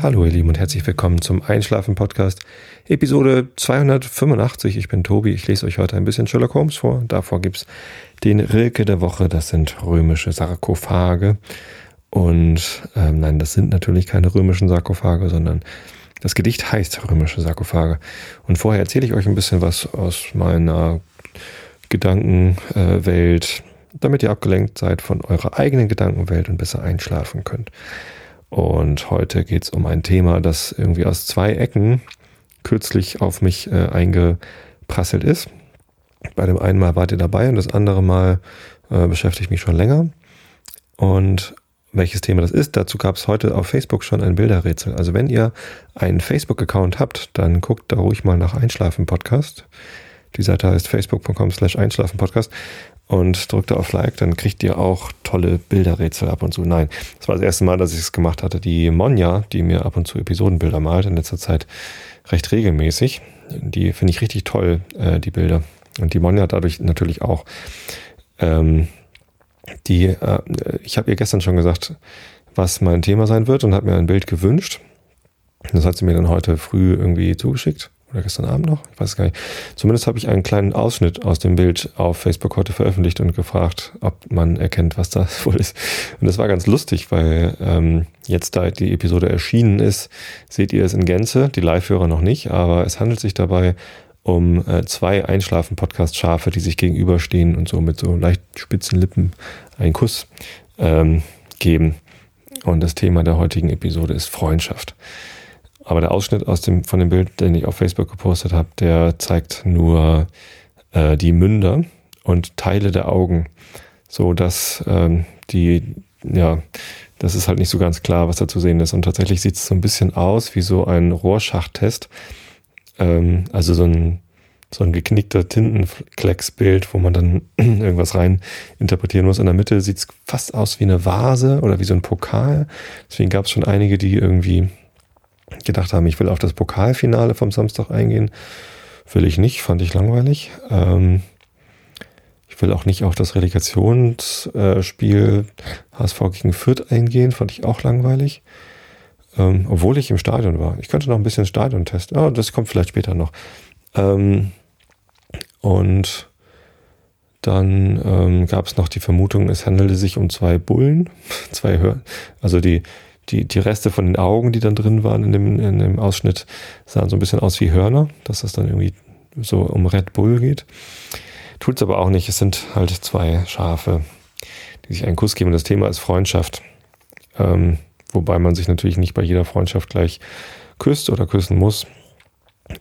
Hallo ihr Lieben und herzlich willkommen zum Einschlafen Podcast, Episode 285. Ich bin Tobi, ich lese euch heute ein bisschen Sherlock Holmes vor. Davor gibt's den Rilke der Woche, das sind römische Sarkophage. Und ähm, nein, das sind natürlich keine römischen Sarkophage, sondern das Gedicht heißt römische Sarkophage. Und vorher erzähle ich euch ein bisschen was aus meiner Gedankenwelt, damit ihr abgelenkt seid von eurer eigenen Gedankenwelt und besser einschlafen könnt. Und heute geht es um ein Thema, das irgendwie aus zwei Ecken kürzlich auf mich äh, eingeprasselt ist. Bei dem einen Mal wart ihr dabei und das andere Mal äh, beschäftigt mich schon länger. Und welches Thema das ist, dazu gab es heute auf Facebook schon ein Bilderrätsel. Also wenn ihr einen Facebook-Account habt, dann guckt da ruhig mal nach Einschlafen Podcast. Die Seite heißt facebook.com slash Einschlafen Podcast und drückt auf Like, dann kriegt ihr auch tolle Bilderrätsel ab und zu. Nein, das war das erste Mal, dass ich es gemacht hatte. Die Monja, die mir ab und zu Episodenbilder malt, in letzter Zeit recht regelmäßig, die finde ich richtig toll, äh, die Bilder. Und die Monja dadurch natürlich auch. Ähm, die, äh, ich habe ihr gestern schon gesagt, was mein Thema sein wird und hat mir ein Bild gewünscht. Das hat sie mir dann heute früh irgendwie zugeschickt oder gestern Abend noch, ich weiß gar nicht. Zumindest habe ich einen kleinen Ausschnitt aus dem Bild auf Facebook heute veröffentlicht und gefragt, ob man erkennt, was das wohl ist. Und das war ganz lustig, weil ähm, jetzt, da die Episode erschienen ist, seht ihr es in Gänze, die Live-Hörer noch nicht, aber es handelt sich dabei um äh, zwei Einschlafen-Podcast-Schafe, die sich gegenüberstehen und so mit so leicht spitzen Lippen einen Kuss ähm, geben. Und das Thema der heutigen Episode ist Freundschaft. Aber der Ausschnitt aus dem, von dem Bild, den ich auf Facebook gepostet habe, der zeigt nur äh, die Münder und Teile der Augen, so dass ähm, die, ja, das ist halt nicht so ganz klar, was da zu sehen ist. Und tatsächlich sieht es so ein bisschen aus wie so ein Rohrschachtest. Ähm, also so ein, so ein geknickter Tintenklecksbild, wo man dann irgendwas rein interpretieren muss. In der Mitte sieht es fast aus wie eine Vase oder wie so ein Pokal. Deswegen gab es schon einige, die irgendwie gedacht haben, ich will auf das Pokalfinale vom Samstag eingehen. Will ich nicht, fand ich langweilig. Ähm, ich will auch nicht auf das Relegationsspiel HSV gegen Fürth eingehen, fand ich auch langweilig. Ähm, obwohl ich im Stadion war. Ich könnte noch ein bisschen Stadion testen. Oh, das kommt vielleicht später noch. Ähm, und dann ähm, gab es noch die Vermutung, es handelte sich um zwei Bullen, zwei Hör also die die, die Reste von den Augen, die dann drin waren in dem, in dem Ausschnitt, sahen so ein bisschen aus wie Hörner, dass das dann irgendwie so um Red Bull geht. Tut es aber auch nicht. Es sind halt zwei Schafe, die sich einen Kuss geben. Das Thema ist Freundschaft. Ähm, wobei man sich natürlich nicht bei jeder Freundschaft gleich küsst oder küssen muss.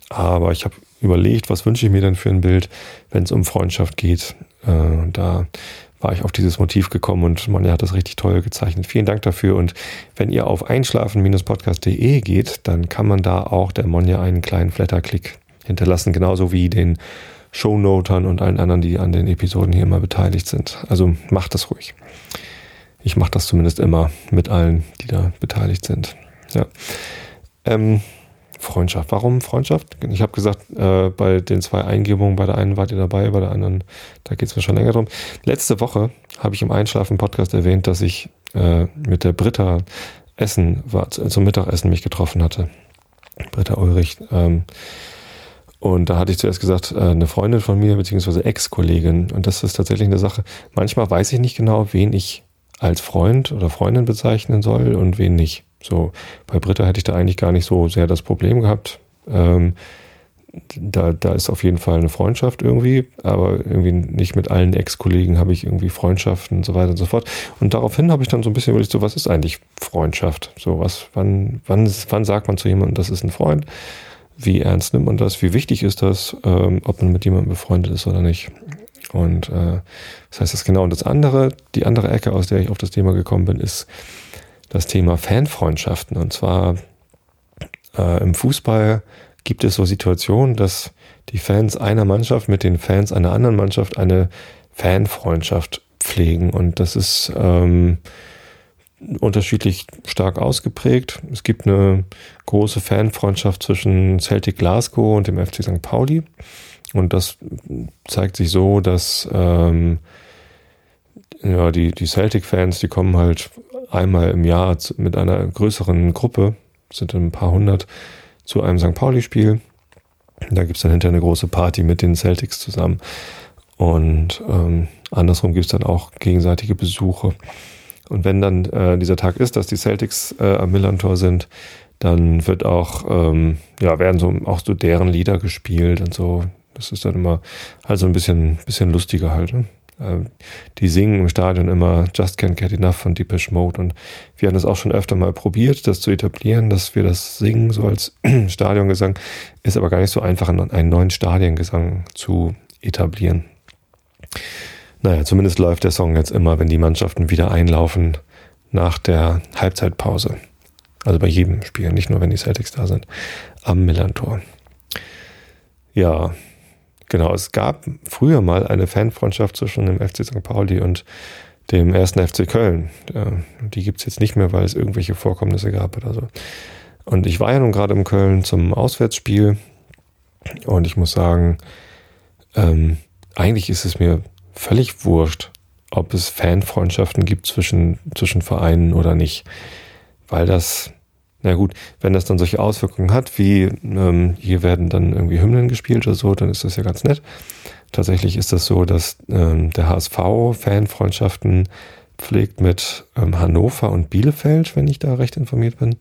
Aber ich habe überlegt, was wünsche ich mir denn für ein Bild, wenn es um Freundschaft geht. Äh, da war ich auf dieses Motiv gekommen und Monja hat das richtig toll gezeichnet. Vielen Dank dafür. Und wenn ihr auf einschlafen-podcast.de geht, dann kann man da auch der Monja einen kleinen Flatterklick hinterlassen, genauso wie den Shownotern und allen anderen, die an den Episoden hier immer beteiligt sind. Also macht das ruhig. Ich mache das zumindest immer mit allen, die da beteiligt sind. Ja. Ähm, Freundschaft. Warum Freundschaft? Ich habe gesagt, äh, bei den zwei Eingebungen, bei der einen wart ihr dabei, bei der anderen, da geht es mir schon länger drum. Letzte Woche habe ich im Einschlafen-Podcast erwähnt, dass ich äh, mit der Britta Essen war, zum Mittagessen mich getroffen hatte. Britta Ulrich. Ähm, und da hatte ich zuerst gesagt, äh, eine Freundin von mir, beziehungsweise Ex-Kollegin. Und das ist tatsächlich eine Sache. Manchmal weiß ich nicht genau, wen ich als Freund oder Freundin bezeichnen soll und wen nicht. So, bei Britta hätte ich da eigentlich gar nicht so sehr das Problem gehabt. Ähm, da, da ist auf jeden Fall eine Freundschaft irgendwie, aber irgendwie nicht mit allen Ex-Kollegen habe ich irgendwie Freundschaften und so weiter und so fort. Und daraufhin habe ich dann so ein bisschen überlegt, so was ist eigentlich Freundschaft? So was, wann, wann, wann sagt man zu jemandem, das ist ein Freund? Wie ernst nimmt man das? Wie wichtig ist das, ähm, ob man mit jemandem befreundet ist oder nicht? Und äh, das heißt das genau. Und das andere, die andere Ecke, aus der ich auf das Thema gekommen bin, ist das Thema Fanfreundschaften. Und zwar äh, im Fußball gibt es so Situationen, dass die Fans einer Mannschaft mit den Fans einer anderen Mannschaft eine Fanfreundschaft pflegen. Und das ist ähm, unterschiedlich stark ausgeprägt. Es gibt eine große Fanfreundschaft zwischen Celtic Glasgow und dem FC St. Pauli. Und das zeigt sich so, dass ähm, ja, die, die Celtic-Fans, die kommen halt einmal im Jahr mit einer größeren Gruppe sind ein paar hundert zu einem St. Pauli-Spiel. Da gibt es dann hinterher eine große Party mit den Celtics zusammen. Und ähm, andersrum gibt es dann auch gegenseitige Besuche. Und wenn dann äh, dieser Tag ist, dass die Celtics äh, am Millantor sind, dann wird auch, ähm, ja, werden so auch so deren Lieder gespielt und so. Das ist dann immer halt so ein bisschen, bisschen lustiger halt. Ne? Ähm, die singen im Stadion immer Just Can't Get Enough von Deepish Mode und wir haben das auch schon öfter mal probiert, das zu etablieren, dass wir das singen so als Stadiongesang, ist aber gar nicht so einfach, einen neuen Stadiongesang zu etablieren. Naja, zumindest läuft der Song jetzt immer, wenn die Mannschaften wieder einlaufen nach der Halbzeitpause. Also bei jedem Spiel, nicht nur wenn die Celtics da sind, am Millantor. Ja, genau. Es gab früher mal eine Fanfreundschaft zwischen dem FC St. Pauli und dem ersten FC Köln. Die gibt es jetzt nicht mehr, weil es irgendwelche Vorkommnisse gab oder so. Und ich war ja nun gerade in Köln zum Auswärtsspiel und ich muss sagen, ähm, eigentlich ist es mir völlig wurscht, ob es Fanfreundschaften gibt zwischen, zwischen Vereinen oder nicht. Weil das, na gut, wenn das dann solche Auswirkungen hat, wie ähm, hier werden dann irgendwie Hymnen gespielt oder so, dann ist das ja ganz nett. Tatsächlich ist das so, dass ähm, der HSV Fanfreundschaften pflegt mit ähm, Hannover und Bielefeld, wenn ich da recht informiert bin.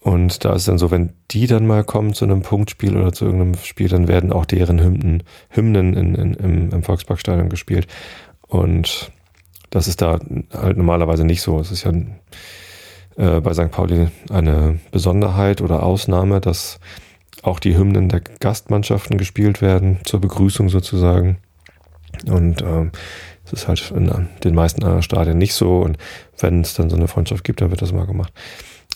Und da ist dann so, wenn die dann mal kommen zu einem Punktspiel oder zu irgendeinem Spiel, dann werden auch deren Hymnen, Hymnen in, in, im, im Volksparkstadion gespielt. Und das ist da halt normalerweise nicht so. Es ist ja äh, bei St. Pauli eine Besonderheit oder Ausnahme, dass auch die Hymnen der Gastmannschaften gespielt werden, zur Begrüßung sozusagen. Und äh, es ist halt in den meisten anderen Stadien nicht so. Und wenn es dann so eine Freundschaft gibt, dann wird das mal gemacht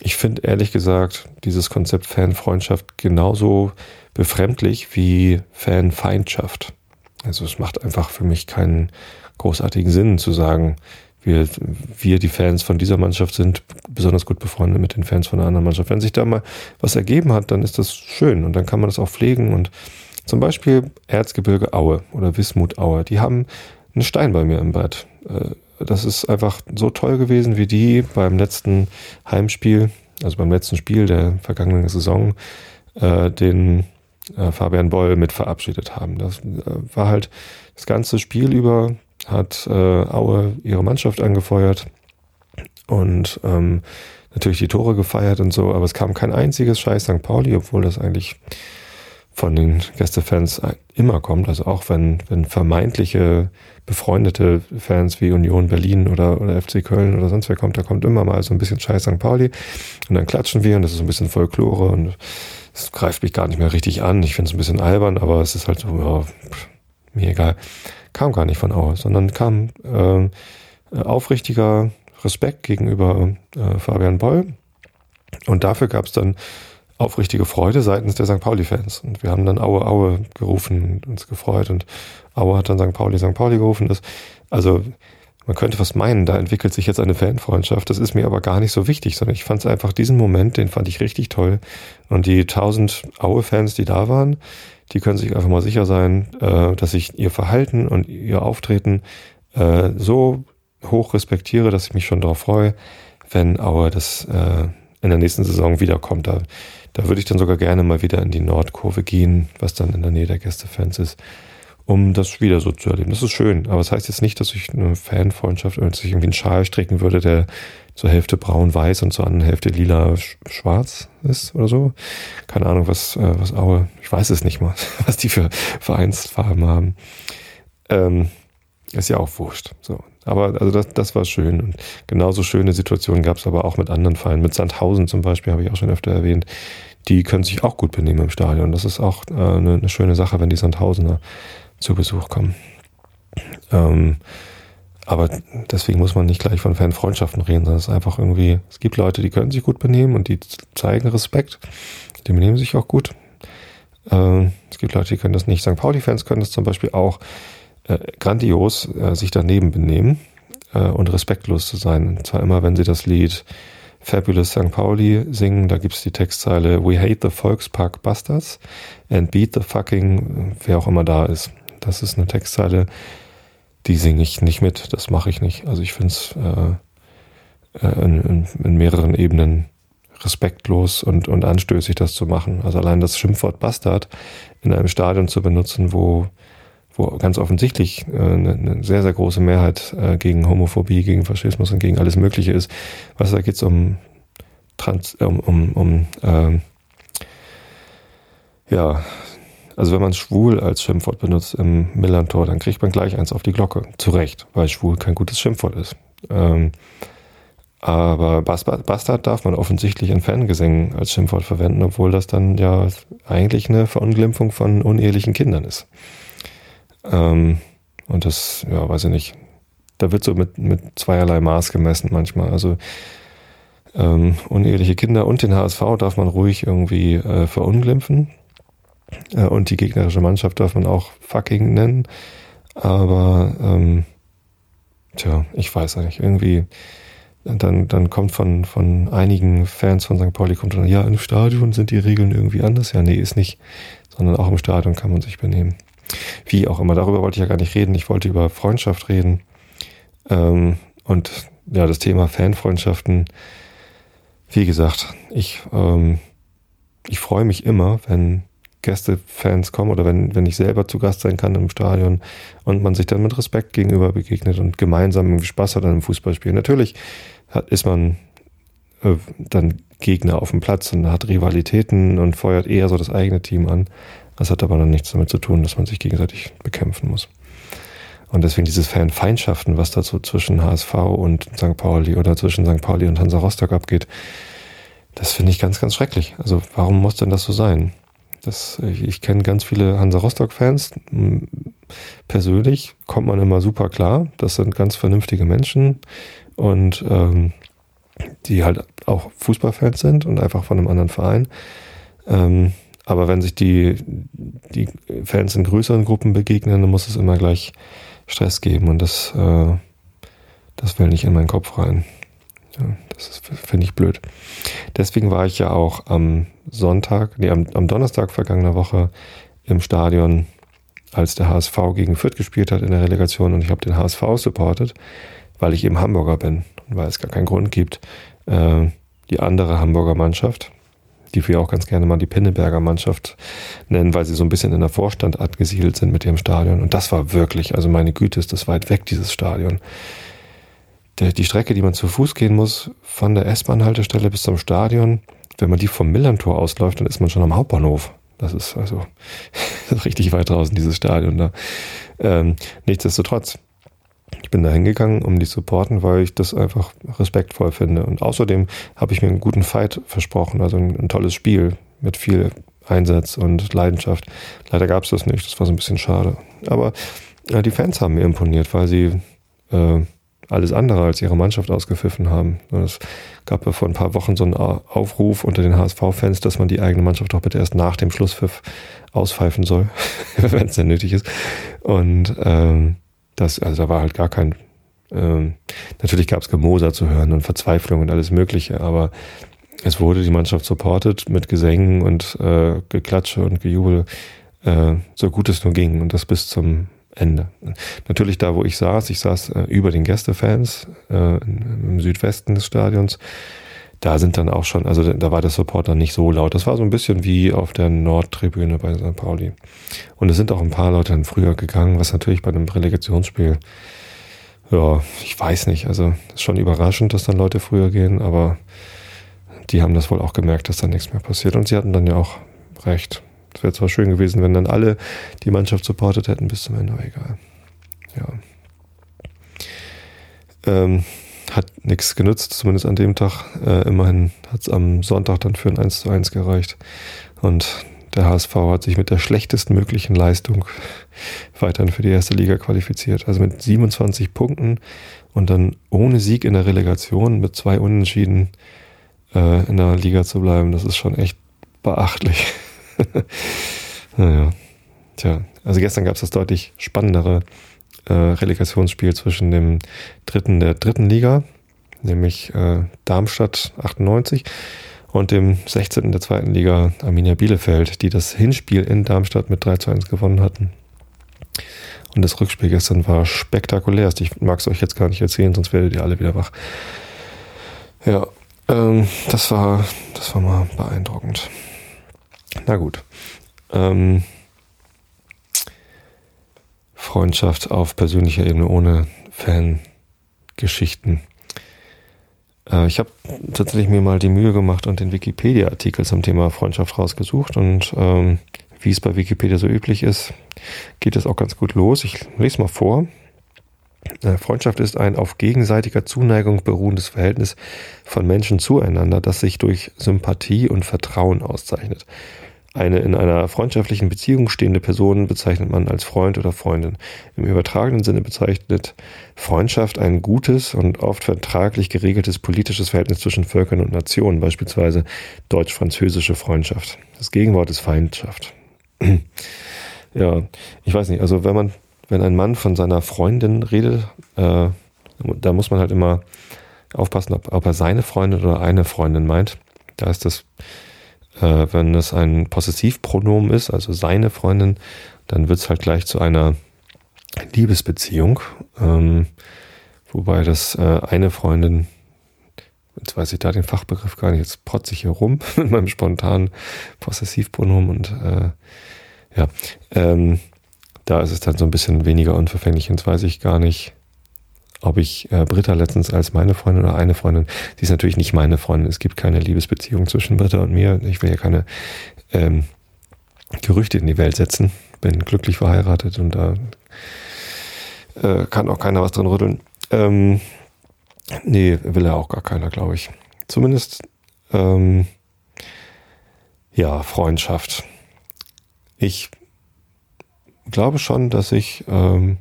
ich finde ehrlich gesagt dieses Konzept Fanfreundschaft genauso befremdlich wie Fanfeindschaft. Also es macht einfach für mich keinen großartigen Sinn zu sagen, wir, wir, die Fans von dieser Mannschaft, sind besonders gut befreundet mit den Fans von einer anderen Mannschaft. Wenn sich da mal was ergeben hat, dann ist das schön und dann kann man das auch pflegen. Und zum Beispiel Erzgebirge Aue oder Wismut Aue, die haben einen Stein bei mir im Bad. Äh, das ist einfach so toll gewesen, wie die beim letzten Heimspiel, also beim letzten Spiel der vergangenen Saison, äh, den äh, Fabian Boll mit verabschiedet haben. Das war halt das ganze Spiel über, hat äh, Aue ihre Mannschaft angefeuert und ähm, natürlich die Tore gefeiert und so, aber es kam kein einziges Scheiß St. Pauli, obwohl das eigentlich von den Gästefans immer kommt. Also auch wenn, wenn vermeintliche befreundete Fans wie Union Berlin oder, oder FC Köln oder sonst wer kommt, da kommt immer mal so ein bisschen Scheiß St. Pauli und dann klatschen wir und das ist so ein bisschen Folklore und es greift mich gar nicht mehr richtig an. Ich finde es ein bisschen albern, aber es ist halt so, ja, mir egal. Kam gar nicht von Aue, sondern kam äh, aufrichtiger Respekt gegenüber äh, Fabian Boll. Und dafür gab es dann aufrichtige Freude seitens der St. Pauli-Fans. Und wir haben dann Aue, Aue gerufen und uns gefreut. Und Aue hat dann St. Pauli, St. Pauli gerufen. Das, also man könnte fast meinen, da entwickelt sich jetzt eine Fanfreundschaft. Das ist mir aber gar nicht so wichtig, sondern ich fand es einfach diesen Moment, den fand ich richtig toll. Und die tausend Aue-Fans, die da waren, die können sich einfach mal sicher sein, äh, dass ich ihr Verhalten und ihr Auftreten äh, so hoch respektiere, dass ich mich schon darauf freue, wenn Aue das äh, in der nächsten Saison wiederkommt. Da da würde ich dann sogar gerne mal wieder in die Nordkurve gehen, was dann in der Nähe der Gästefans ist, um das wieder so zu erleben. Das ist schön, aber das heißt jetzt nicht, dass ich eine Fanfreundschaft oder dass ich irgendwie einen Schal stricken würde, der zur Hälfte braun-weiß und zur anderen Hälfte lila-schwarz ist oder so. Keine Ahnung, was, äh, was Aue, ich weiß es nicht mal, was die für Vereinsfarben haben. Ähm, ist ja auch wurscht. So. Aber also das, das war schön. Und genauso schöne Situationen gab es aber auch mit anderen Vereinen. Mit Sandhausen zum Beispiel habe ich auch schon öfter erwähnt. Die können sich auch gut benehmen im Stadion. Das ist auch äh, eine, eine, schöne Sache, wenn die Sandhausener zu Besuch kommen. Ähm, aber deswegen muss man nicht gleich von Fanfreundschaften reden, sondern es ist einfach irgendwie, es gibt Leute, die können sich gut benehmen und die zeigen Respekt. Die benehmen sich auch gut. Äh, es gibt Leute, die können das nicht. St. Pauli-Fans können das zum Beispiel auch äh, grandios äh, sich daneben benehmen äh, und respektlos zu sein. Und zwar immer, wenn sie das Lied Fabulous St. Pauli singen, da gibt's die Textzeile We hate the Volkspark Bastards and beat the fucking, wer auch immer da ist. Das ist eine Textzeile, die singe ich nicht mit, das mache ich nicht. Also ich finde es äh, in, in, in mehreren Ebenen respektlos und, und anstößig, das zu machen. Also allein das Schimpfwort Bastard in einem Stadion zu benutzen, wo, wo ganz offensichtlich äh, eine, eine sehr, sehr große Mehrheit äh, gegen Homophobie, gegen Faschismus und gegen alles Mögliche ist. Was da geht es um Trans, um, um, um äh, ja, also wenn man schwul als Schimpfwort benutzt im Millantor, dann kriegt man gleich eins auf die Glocke. Zu Recht, weil schwul kein gutes Schimpfwort ist. Ähm, aber Bastard darf man offensichtlich in Fangesängen als Schimpfwort verwenden, obwohl das dann ja eigentlich eine Verunglimpfung von unehelichen Kindern ist. Ähm, und das, ja, weiß ich nicht. Da wird so mit, mit zweierlei Maß gemessen manchmal. Also ähm, uneheliche Kinder und den HSV darf man ruhig irgendwie äh, verunglimpfen. Äh, und die gegnerische Mannschaft darf man auch fucking nennen. Aber ähm, tja, ich weiß nicht. Irgendwie dann, dann kommt von, von einigen Fans von St. Pauli, kommt dann, ja, im Stadion sind die Regeln irgendwie anders. Ja, nee, ist nicht. Sondern auch im Stadion kann man sich benehmen. Wie auch immer, darüber wollte ich ja gar nicht reden. Ich wollte über Freundschaft reden. Ähm, und ja, das Thema Fanfreundschaften. Wie gesagt, ich, ähm, ich freue mich immer, wenn Gästefans kommen oder wenn, wenn ich selber zu Gast sein kann im Stadion und man sich dann mit Respekt gegenüber begegnet und gemeinsam irgendwie Spaß hat an einem Fußballspiel. Natürlich hat, ist man äh, dann Gegner auf dem Platz und hat Rivalitäten und feuert eher so das eigene Team an. Das hat aber dann nichts damit zu tun, dass man sich gegenseitig bekämpfen muss. Und deswegen dieses Fanfeindschaften, was da so zwischen HSV und St. Pauli oder zwischen St. Pauli und Hansa Rostock abgeht, das finde ich ganz, ganz schrecklich. Also warum muss denn das so sein? Das, ich, ich kenne ganz viele Hansa Rostock-Fans. Persönlich kommt man immer super klar. Das sind ganz vernünftige Menschen und ähm, die halt auch Fußballfans sind und einfach von einem anderen Verein. Ähm, aber wenn sich die, die Fans in größeren Gruppen begegnen, dann muss es immer gleich Stress geben und das, äh, das will nicht in meinen Kopf rein. Ja, das finde ich blöd. Deswegen war ich ja auch am Sonntag, nee, am, am Donnerstag vergangener Woche im Stadion, als der HSV gegen Fürth gespielt hat in der Relegation und ich habe den HSV supportet, weil ich eben Hamburger bin und weil es gar keinen Grund gibt, äh, die andere Hamburger Mannschaft, die wir auch ganz gerne mal die Pinneberger Mannschaft nennen, weil sie so ein bisschen in der Vorstand angesiedelt sind mit ihrem Stadion. Und das war wirklich, also meine Güte, ist das weit weg, dieses Stadion der, die Strecke, die man zu Fuß gehen muss, von der S-Bahn-Haltestelle bis zum Stadion, wenn man die vom Millantor ausläuft, dann ist man schon am Hauptbahnhof. Das ist also richtig weit draußen, dieses Stadion da. Ähm, nichtsdestotrotz, ich bin da hingegangen, um die zu supporten, weil ich das einfach respektvoll finde. Und außerdem habe ich mir einen guten Fight versprochen, also ein, ein tolles Spiel mit viel Einsatz und Leidenschaft. Leider gab es das nicht, das war so ein bisschen schade. Aber ja, die Fans haben mir imponiert, weil sie äh, alles andere als ihre Mannschaft ausgepfiffen haben. Es gab ja vor ein paar Wochen so einen Aufruf unter den HSV-Fans, dass man die eigene Mannschaft doch bitte erst nach dem Schlusspfiff auspfeifen soll, wenn es denn nötig ist. Und ähm, das, also da war halt gar kein, ähm, natürlich gab es Gemoser zu hören und Verzweiflung und alles Mögliche, aber es wurde die Mannschaft supportet mit Gesängen und äh, Geklatsche und Gejubel, äh, so gut es nur ging und das bis zum Ende. Natürlich da, wo ich saß, ich saß äh, über den Gästefans äh, im Südwesten des Stadions. Da sind dann auch schon, also da war der Support dann nicht so laut. Das war so ein bisschen wie auf der Nordtribüne bei St. Pauli. Und es sind auch ein paar Leute dann früher gegangen, was natürlich bei einem Relegationsspiel, ja, ich weiß nicht. Also ist schon überraschend, dass dann Leute früher gehen, aber die haben das wohl auch gemerkt, dass da nichts mehr passiert. Und sie hatten dann ja auch recht. Es wäre zwar schön gewesen, wenn dann alle die Mannschaft supportet hätten bis zum Ende, aber egal. Ja. Ähm, hat nichts genützt, zumindest an dem Tag. Äh, immerhin hat es am Sonntag dann für ein 1 zu 1 gereicht. Und der HSV hat sich mit der schlechtesten möglichen Leistung weiterhin für die erste Liga qualifiziert. Also mit 27 Punkten und dann ohne Sieg in der Relegation mit zwei Unentschieden äh, in der Liga zu bleiben, das ist schon echt beachtlich. naja. Tja, also gestern gab es das deutlich spannendere äh, Relegationsspiel zwischen dem dritten der dritten Liga, nämlich äh, Darmstadt 98 und dem 16. der zweiten Liga Arminia Bielefeld, die das Hinspiel in Darmstadt mit 3 zu 1 gewonnen hatten. Und das Rückspiel gestern war spektakulär. Ich mag es euch jetzt gar nicht erzählen, sonst werdet ihr alle wieder wach. Ja, Ähm, das war, das war mal beeindruckend. Na gut. Ähm, Freundschaft auf persönlicher Ebene ohne Fangeschichten. Äh, ich habe tatsächlich mir mal die Mühe gemacht und den Wikipedia-Artikel zum Thema Freundschaft rausgesucht und ähm, wie es bei Wikipedia so üblich ist, geht es auch ganz gut los. Ich lese mal vor. Äh, Freundschaft ist ein auf gegenseitiger Zuneigung beruhendes Verhältnis von Menschen zueinander, das sich durch Sympathie und Vertrauen auszeichnet. Eine in einer freundschaftlichen Beziehung stehende Person bezeichnet man als Freund oder Freundin. Im übertragenen Sinne bezeichnet Freundschaft ein gutes und oft vertraglich geregeltes politisches Verhältnis zwischen Völkern und Nationen, beispielsweise deutsch-französische Freundschaft. Das Gegenwort ist Feindschaft. ja, ich weiß nicht, also wenn man, wenn ein Mann von seiner Freundin redet, äh, da muss man halt immer aufpassen, ob, ob er seine Freundin oder eine Freundin meint. Da ist das äh, wenn es ein Possessivpronomen ist, also seine Freundin, dann wird es halt gleich zu einer Liebesbeziehung. Ähm, wobei das äh, eine Freundin, jetzt weiß ich da den Fachbegriff gar nicht, jetzt protze ich hier rum mit meinem spontanen Possessivpronomen und äh, ja, ähm, da ist es dann so ein bisschen weniger unverfänglich. Jetzt weiß ich gar nicht, ob ich äh, Britta letztens als meine Freundin oder eine Freundin, sie ist natürlich nicht meine Freundin, es gibt keine Liebesbeziehung zwischen Britta und mir. Ich will ja keine ähm, Gerüchte in die Welt setzen. Bin glücklich verheiratet und da äh, kann auch keiner was drin rütteln. Ähm, nee, will ja auch gar keiner, glaube ich. Zumindest, ähm, ja, Freundschaft. Ich glaube schon, dass ich ähm,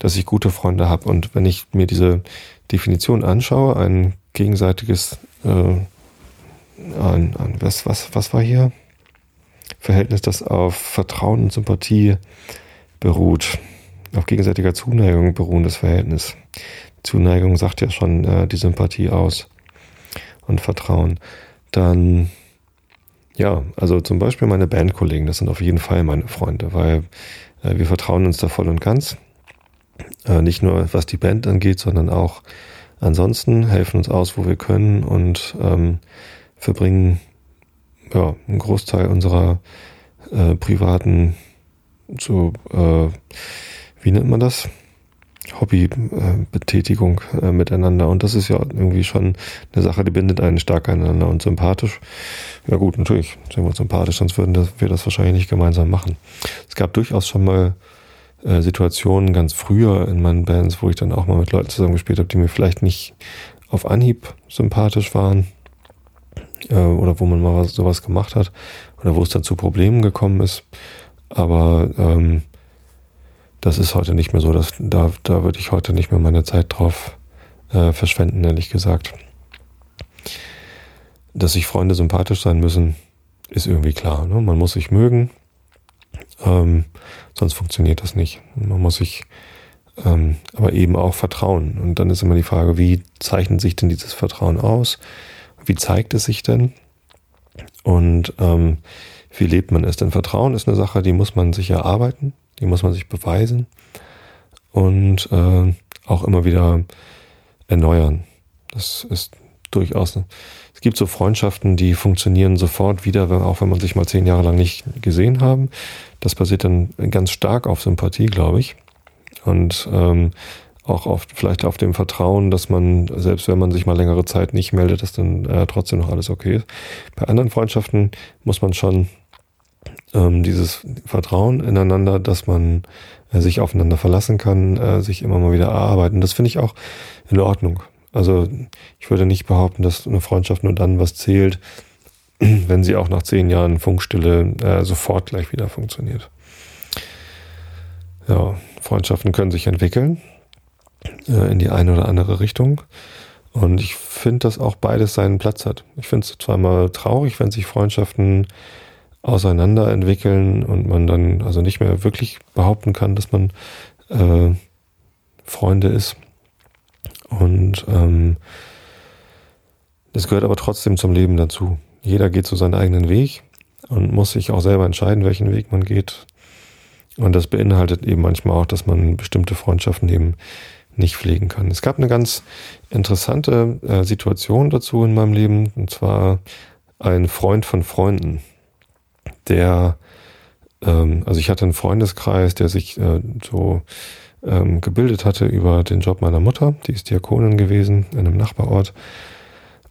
dass ich gute Freunde habe. Und wenn ich mir diese Definition anschaue, ein gegenseitiges, äh, ein, ein, was, was, was war hier? Verhältnis, das auf Vertrauen und Sympathie beruht, auf gegenseitiger Zuneigung beruhendes Verhältnis. Zuneigung sagt ja schon äh, die Sympathie aus und Vertrauen. Dann, ja, also zum Beispiel meine Bandkollegen, das sind auf jeden Fall meine Freunde, weil wir vertrauen uns da voll und ganz. Äh, nicht nur was die Band angeht, sondern auch ansonsten helfen uns aus, wo wir können und ähm, verbringen ja, einen Großteil unserer äh, privaten so, äh, wie nennt man das? Hobbybetätigung äh, äh, miteinander. Und das ist ja irgendwie schon eine Sache, die bindet einen stark aneinander und sympathisch. Ja gut, natürlich sind wir sympathisch, sonst würden wir das wahrscheinlich nicht gemeinsam machen. Es gab durchaus schon mal äh, Situationen ganz früher in meinen Bands, wo ich dann auch mal mit Leuten zusammengespielt habe, die mir vielleicht nicht auf Anhieb sympathisch waren äh, oder wo man mal was, sowas gemacht hat oder wo es dann zu Problemen gekommen ist. Aber ähm, das ist heute nicht mehr so. Dass, da, da würde ich heute nicht mehr meine Zeit drauf äh, verschwenden, ehrlich gesagt. Dass sich Freunde sympathisch sein müssen, ist irgendwie klar. Ne? Man muss sich mögen. Ähm, sonst funktioniert das nicht. Man muss sich ähm, aber eben auch vertrauen. Und dann ist immer die Frage, wie zeichnet sich denn dieses Vertrauen aus? Wie zeigt es sich denn? Und ähm, wie lebt man es? Denn Vertrauen ist eine Sache, die muss man sich erarbeiten, die muss man sich beweisen und äh, auch immer wieder erneuern. Das ist durchaus. Es gibt so Freundschaften, die funktionieren sofort wieder, auch wenn man sich mal zehn Jahre lang nicht gesehen haben. Das basiert dann ganz stark auf Sympathie, glaube ich. Und ähm, auch auf, vielleicht auf dem Vertrauen, dass man, selbst wenn man sich mal längere Zeit nicht meldet, dass dann äh, trotzdem noch alles okay ist. Bei anderen Freundschaften muss man schon ähm, dieses Vertrauen ineinander, dass man äh, sich aufeinander verlassen kann, äh, sich immer mal wieder erarbeiten. Das finde ich auch in Ordnung. Also ich würde nicht behaupten, dass eine Freundschaft nur dann was zählt, wenn sie auch nach zehn Jahren Funkstille äh, sofort gleich wieder funktioniert. Ja, Freundschaften können sich entwickeln äh, in die eine oder andere Richtung. Und ich finde, dass auch beides seinen Platz hat. Ich finde es zweimal traurig, wenn sich Freundschaften auseinander entwickeln und man dann also nicht mehr wirklich behaupten kann, dass man äh, Freunde ist. Und ähm, das gehört aber trotzdem zum Leben dazu. Jeder geht so seinen eigenen Weg und muss sich auch selber entscheiden, welchen Weg man geht. Und das beinhaltet eben manchmal auch, dass man bestimmte Freundschaften eben nicht pflegen kann. Es gab eine ganz interessante äh, Situation dazu in meinem Leben, und zwar ein Freund von Freunden, der, ähm, also ich hatte einen Freundeskreis, der sich äh, so ähm, gebildet hatte über den Job meiner Mutter, die ist Diakonin gewesen in einem Nachbarort.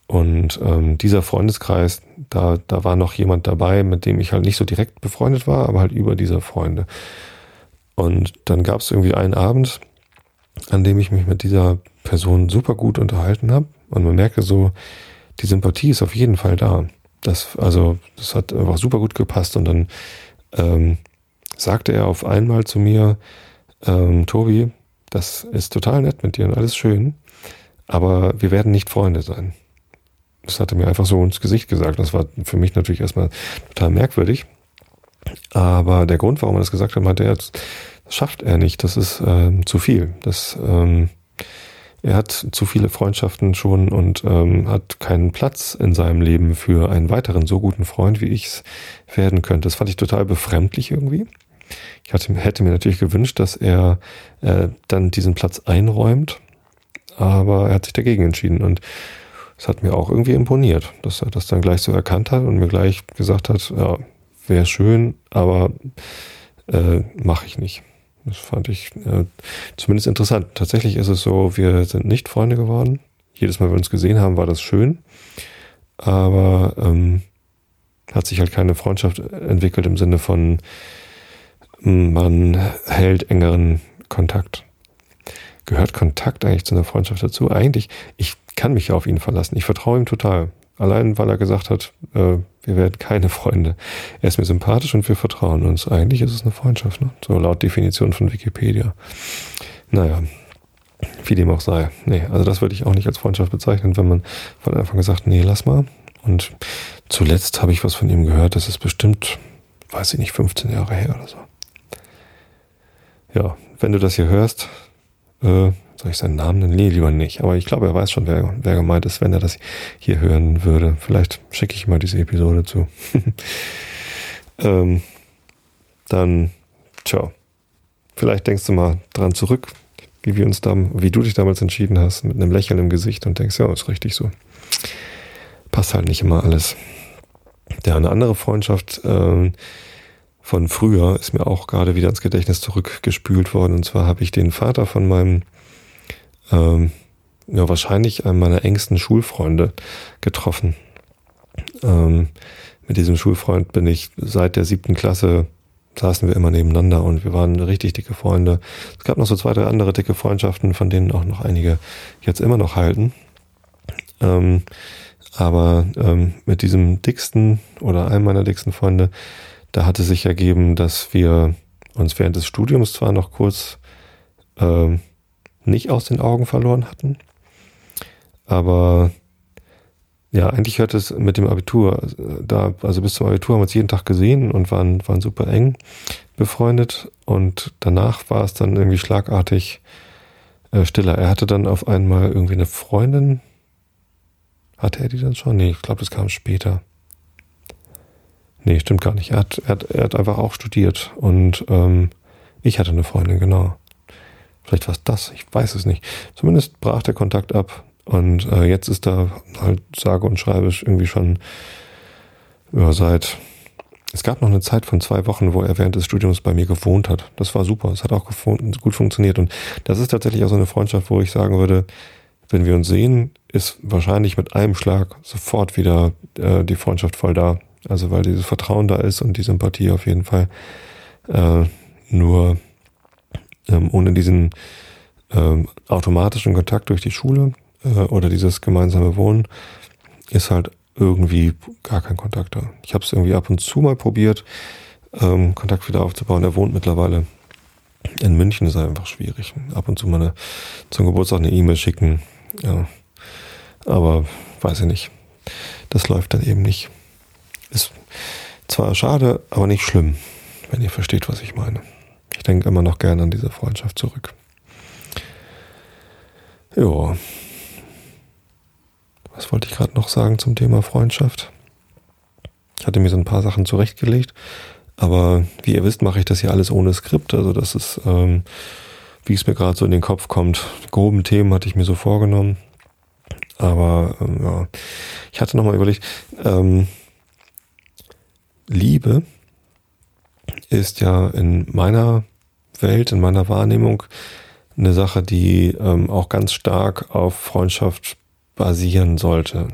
Und ähm, dieser Freundeskreis, da, da war noch jemand dabei, mit dem ich halt nicht so direkt befreundet war, aber halt über diese Freunde. Und dann gab es irgendwie einen Abend, an dem ich mich mit dieser Person super gut unterhalten habe. Und man merkte so, die Sympathie ist auf jeden Fall da. Das, also, das hat einfach super gut gepasst. Und dann ähm, sagte er auf einmal zu mir, ähm, Tobi, das ist total nett mit dir und alles schön, aber wir werden nicht Freunde sein. Das hat er mir einfach so ins Gesicht gesagt. Das war für mich natürlich erstmal total merkwürdig. Aber der Grund, warum er das gesagt hat, meinte er, das schafft er nicht. Das ist ähm, zu viel. Das, ähm, er hat zu viele Freundschaften schon und ähm, hat keinen Platz in seinem Leben für einen weiteren so guten Freund, wie ich es werden könnte. Das fand ich total befremdlich irgendwie. Ich hatte, hätte mir natürlich gewünscht, dass er äh, dann diesen Platz einräumt, aber er hat sich dagegen entschieden und es hat mir auch irgendwie imponiert, dass er das dann gleich so erkannt hat und mir gleich gesagt hat, ja, wäre schön, aber äh, mache ich nicht. Das fand ich äh, zumindest interessant. Tatsächlich ist es so, wir sind nicht Freunde geworden. Jedes Mal, wenn wir uns gesehen haben, war das schön. Aber ähm, hat sich halt keine Freundschaft entwickelt im Sinne von, man hält engeren Kontakt. Gehört Kontakt eigentlich zu einer Freundschaft dazu? Eigentlich, ich kann mich auf ihn verlassen. Ich vertraue ihm total. Allein, weil er gesagt hat, äh, wir werden keine Freunde. Er ist mir sympathisch und wir vertrauen uns. Eigentlich ist es eine Freundschaft, ne? So laut Definition von Wikipedia. Naja, wie dem auch sei. Nee, also das würde ich auch nicht als Freundschaft bezeichnen, wenn man von Anfang gesagt, nee, lass mal. Und zuletzt habe ich was von ihm gehört, das ist bestimmt, weiß ich nicht, 15 Jahre her oder so. Ja, wenn du das hier hörst, äh, soll ich seinen Namen nennen? Nee, lieber nicht. Aber ich glaube, er weiß schon, wer, wer gemeint ist, wenn er das hier hören würde. Vielleicht schicke ich mal diese Episode zu. ähm, dann, ciao. Vielleicht denkst du mal dran zurück, wie wir uns da, wie du dich damals entschieden hast, mit einem Lächeln im Gesicht und denkst, ja, ist richtig so. Passt halt nicht immer alles. Ja, eine andere Freundschaft äh, von früher ist mir auch gerade wieder ins Gedächtnis zurückgespült worden. Und zwar habe ich den Vater von meinem ähm, ja, wahrscheinlich einen meiner engsten Schulfreunde getroffen. Ähm, mit diesem Schulfreund bin ich seit der siebten Klasse saßen wir immer nebeneinander und wir waren richtig dicke Freunde. Es gab noch so zwei, drei andere dicke Freundschaften, von denen auch noch einige jetzt immer noch halten. Ähm, aber ähm, mit diesem dicksten oder einem meiner dicksten Freunde, da hatte sich ergeben, dass wir uns während des Studiums zwar noch kurz ähm, nicht aus den Augen verloren hatten. Aber ja, eigentlich hört es mit dem Abitur, da, also bis zum Abitur haben wir uns jeden Tag gesehen und waren, waren super eng befreundet. Und danach war es dann irgendwie schlagartig äh, stiller. Er hatte dann auf einmal irgendwie eine Freundin. Hatte er die dann schon? Nee, ich glaube, das kam später. Nee, stimmt gar nicht. Er hat, er hat, er hat einfach auch studiert und ähm, ich hatte eine Freundin, genau. Vielleicht war es das, ich weiß es nicht. Zumindest brach der Kontakt ab. Und äh, jetzt ist da halt sage und schreibe irgendwie schon ja, seit. Es gab noch eine Zeit von zwei Wochen, wo er während des Studiums bei mir gewohnt hat. Das war super. Es hat auch gut funktioniert. Und das ist tatsächlich auch so eine Freundschaft, wo ich sagen würde, wenn wir uns sehen, ist wahrscheinlich mit einem Schlag sofort wieder äh, die Freundschaft voll da. Also weil dieses Vertrauen da ist und die Sympathie auf jeden Fall. Äh, nur ähm, ohne diesen ähm, automatischen Kontakt durch die Schule äh, oder dieses gemeinsame Wohnen ist halt irgendwie gar kein Kontakt da. Ich habe es irgendwie ab und zu mal probiert, ähm, Kontakt wieder aufzubauen. Er wohnt mittlerweile in München, ist einfach schwierig. Ab und zu mal eine, zum Geburtstag eine E-Mail schicken. Ja. Aber weiß ich nicht. Das läuft dann eben nicht. Ist zwar schade, aber nicht schlimm, wenn ihr versteht, was ich meine. Ich denke immer noch gerne an diese Freundschaft zurück. Ja. Was wollte ich gerade noch sagen zum Thema Freundschaft? Ich hatte mir so ein paar Sachen zurechtgelegt, aber wie ihr wisst, mache ich das hier alles ohne Skript. Also das ist ähm, wie es mir gerade so in den Kopf kommt. Groben Themen hatte ich mir so vorgenommen. Aber ähm, ja, ich hatte nochmal überlegt, ähm, Liebe ist ja in meiner Welt, in meiner Wahrnehmung eine Sache, die ähm, auch ganz stark auf Freundschaft basieren sollte.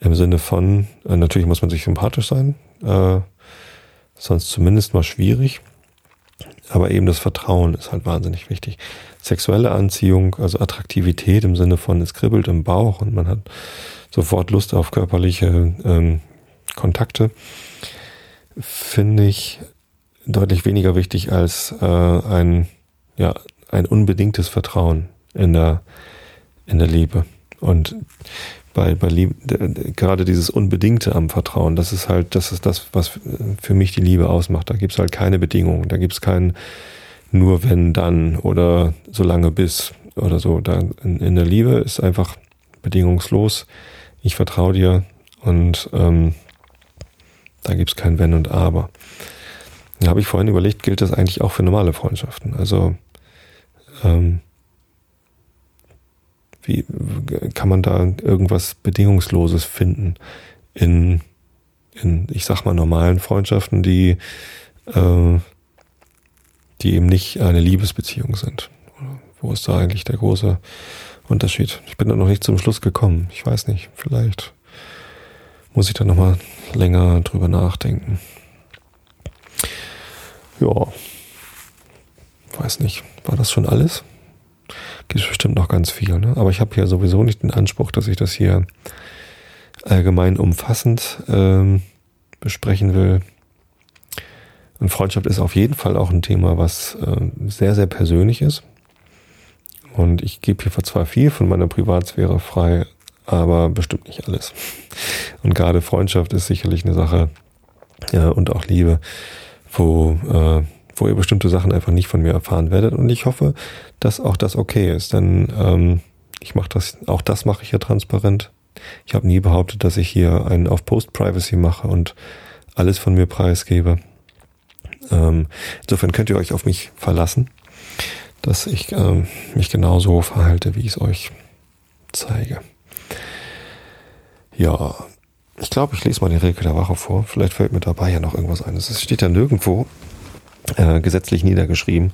Im Sinne von, äh, natürlich muss man sich sympathisch sein, äh, sonst zumindest mal schwierig. Aber eben das Vertrauen ist halt wahnsinnig wichtig. Sexuelle Anziehung, also Attraktivität im Sinne von, es kribbelt im Bauch und man hat sofort Lust auf körperliche ähm, Kontakte, finde ich deutlich weniger wichtig als äh, ein, ja, ein unbedingtes Vertrauen in der, in der Liebe. Und bei, bei Liebe, gerade dieses Unbedingte am Vertrauen, das ist halt, das ist das, was für mich die Liebe ausmacht. Da gibt es halt keine Bedingungen, da gibt es kein nur wenn dann oder solange bis oder so. Da in, in der Liebe ist einfach bedingungslos. Ich vertraue dir und ähm, da gibt es kein Wenn und Aber. Da habe ich vorhin überlegt, gilt das eigentlich auch für normale Freundschaften? Also ähm, wie kann man da irgendwas Bedingungsloses finden in, in ich sag mal, normalen Freundschaften, die, äh, die eben nicht eine Liebesbeziehung sind? Wo ist da eigentlich der große Unterschied? Ich bin da noch nicht zum Schluss gekommen. Ich weiß nicht, vielleicht muss ich da nochmal länger drüber nachdenken. Ja, weiß nicht. War das schon alles? Gibt bestimmt noch ganz viel, ne? Aber ich habe hier sowieso nicht den Anspruch, dass ich das hier allgemein umfassend ähm, besprechen will. Und Freundschaft ist auf jeden Fall auch ein Thema, was äh, sehr, sehr persönlich ist. Und ich gebe hier zwar viel von meiner Privatsphäre frei, aber bestimmt nicht alles. Und gerade Freundschaft ist sicherlich eine Sache, ja, und auch Liebe, wo äh, wo ihr bestimmte Sachen einfach nicht von mir erfahren werdet. Und ich hoffe, dass auch das okay ist, denn ähm, ich mache das, auch das mache ich ja transparent. Ich habe nie behauptet, dass ich hier einen auf Post-Privacy mache und alles von mir preisgebe. Ähm, insofern könnt ihr euch auf mich verlassen, dass ich ähm, mich genauso verhalte, wie ich es euch zeige. Ja, ich glaube, ich lese mal die Regel der Wache vor. Vielleicht fällt mir dabei ja noch irgendwas ein. Es steht ja nirgendwo, äh, gesetzlich niedergeschrieben,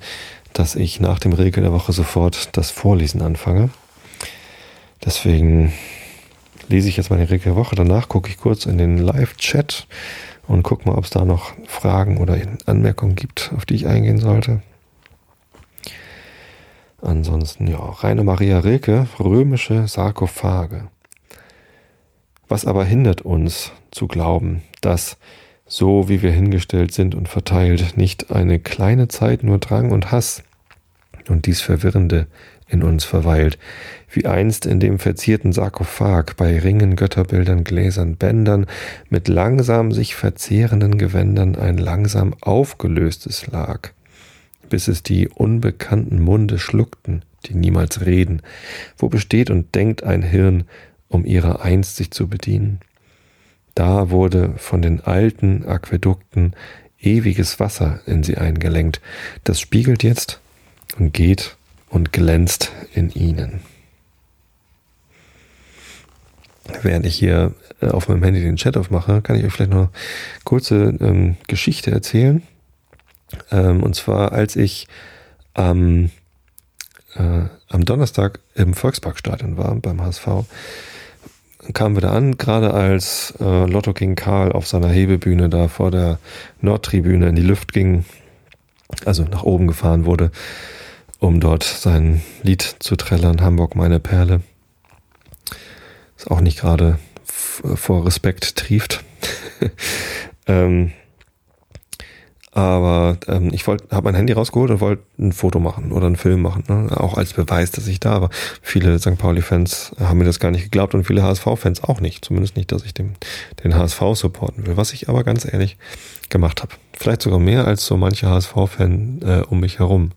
dass ich nach dem Regel der Woche sofort das Vorlesen anfange. Deswegen lese ich jetzt meine Regel der Woche. Danach gucke ich kurz in den Live-Chat und gucke mal, ob es da noch Fragen oder Anmerkungen gibt, auf die ich eingehen sollte. Ansonsten, ja, Reine Maria Rilke, römische Sarkophage. Was aber hindert uns zu glauben, dass so wie wir hingestellt sind und verteilt, nicht eine kleine Zeit nur Drang und Hass und dies Verwirrende in uns verweilt, wie einst in dem verzierten Sarkophag bei Ringen, Götterbildern, Gläsern, Bändern mit langsam sich verzehrenden Gewändern ein langsam aufgelöstes lag, bis es die unbekannten Munde schluckten, die niemals reden, wo besteht und denkt ein Hirn, um ihrer einst sich zu bedienen. Da wurde von den alten Aquädukten ewiges Wasser in sie eingelenkt. Das spiegelt jetzt und geht und glänzt in ihnen. Während ich hier äh, auf meinem Handy den Chat aufmache, kann ich euch vielleicht noch eine kurze ähm, Geschichte erzählen. Ähm, und zwar, als ich am, äh, am Donnerstag im Volksparkstadion war beim HSV, kamen wir da an, gerade als äh, Lotto King Karl auf seiner Hebebühne da vor der Nordtribüne in die Luft ging, also nach oben gefahren wurde, um dort sein Lied zu trällern, Hamburg meine Perle. Ist auch nicht gerade vor Respekt trieft. ähm, aber ähm, ich wollte, habe mein Handy rausgeholt und wollte ein Foto machen oder einen Film machen, ne? auch als Beweis, dass ich da war. Viele St. Pauli-Fans haben mir das gar nicht geglaubt und viele HSV-Fans auch nicht. Zumindest nicht, dass ich dem, den HSV supporten will. Was ich aber ganz ehrlich gemacht habe. Vielleicht sogar mehr als so manche HSV-Fan äh, um mich herum.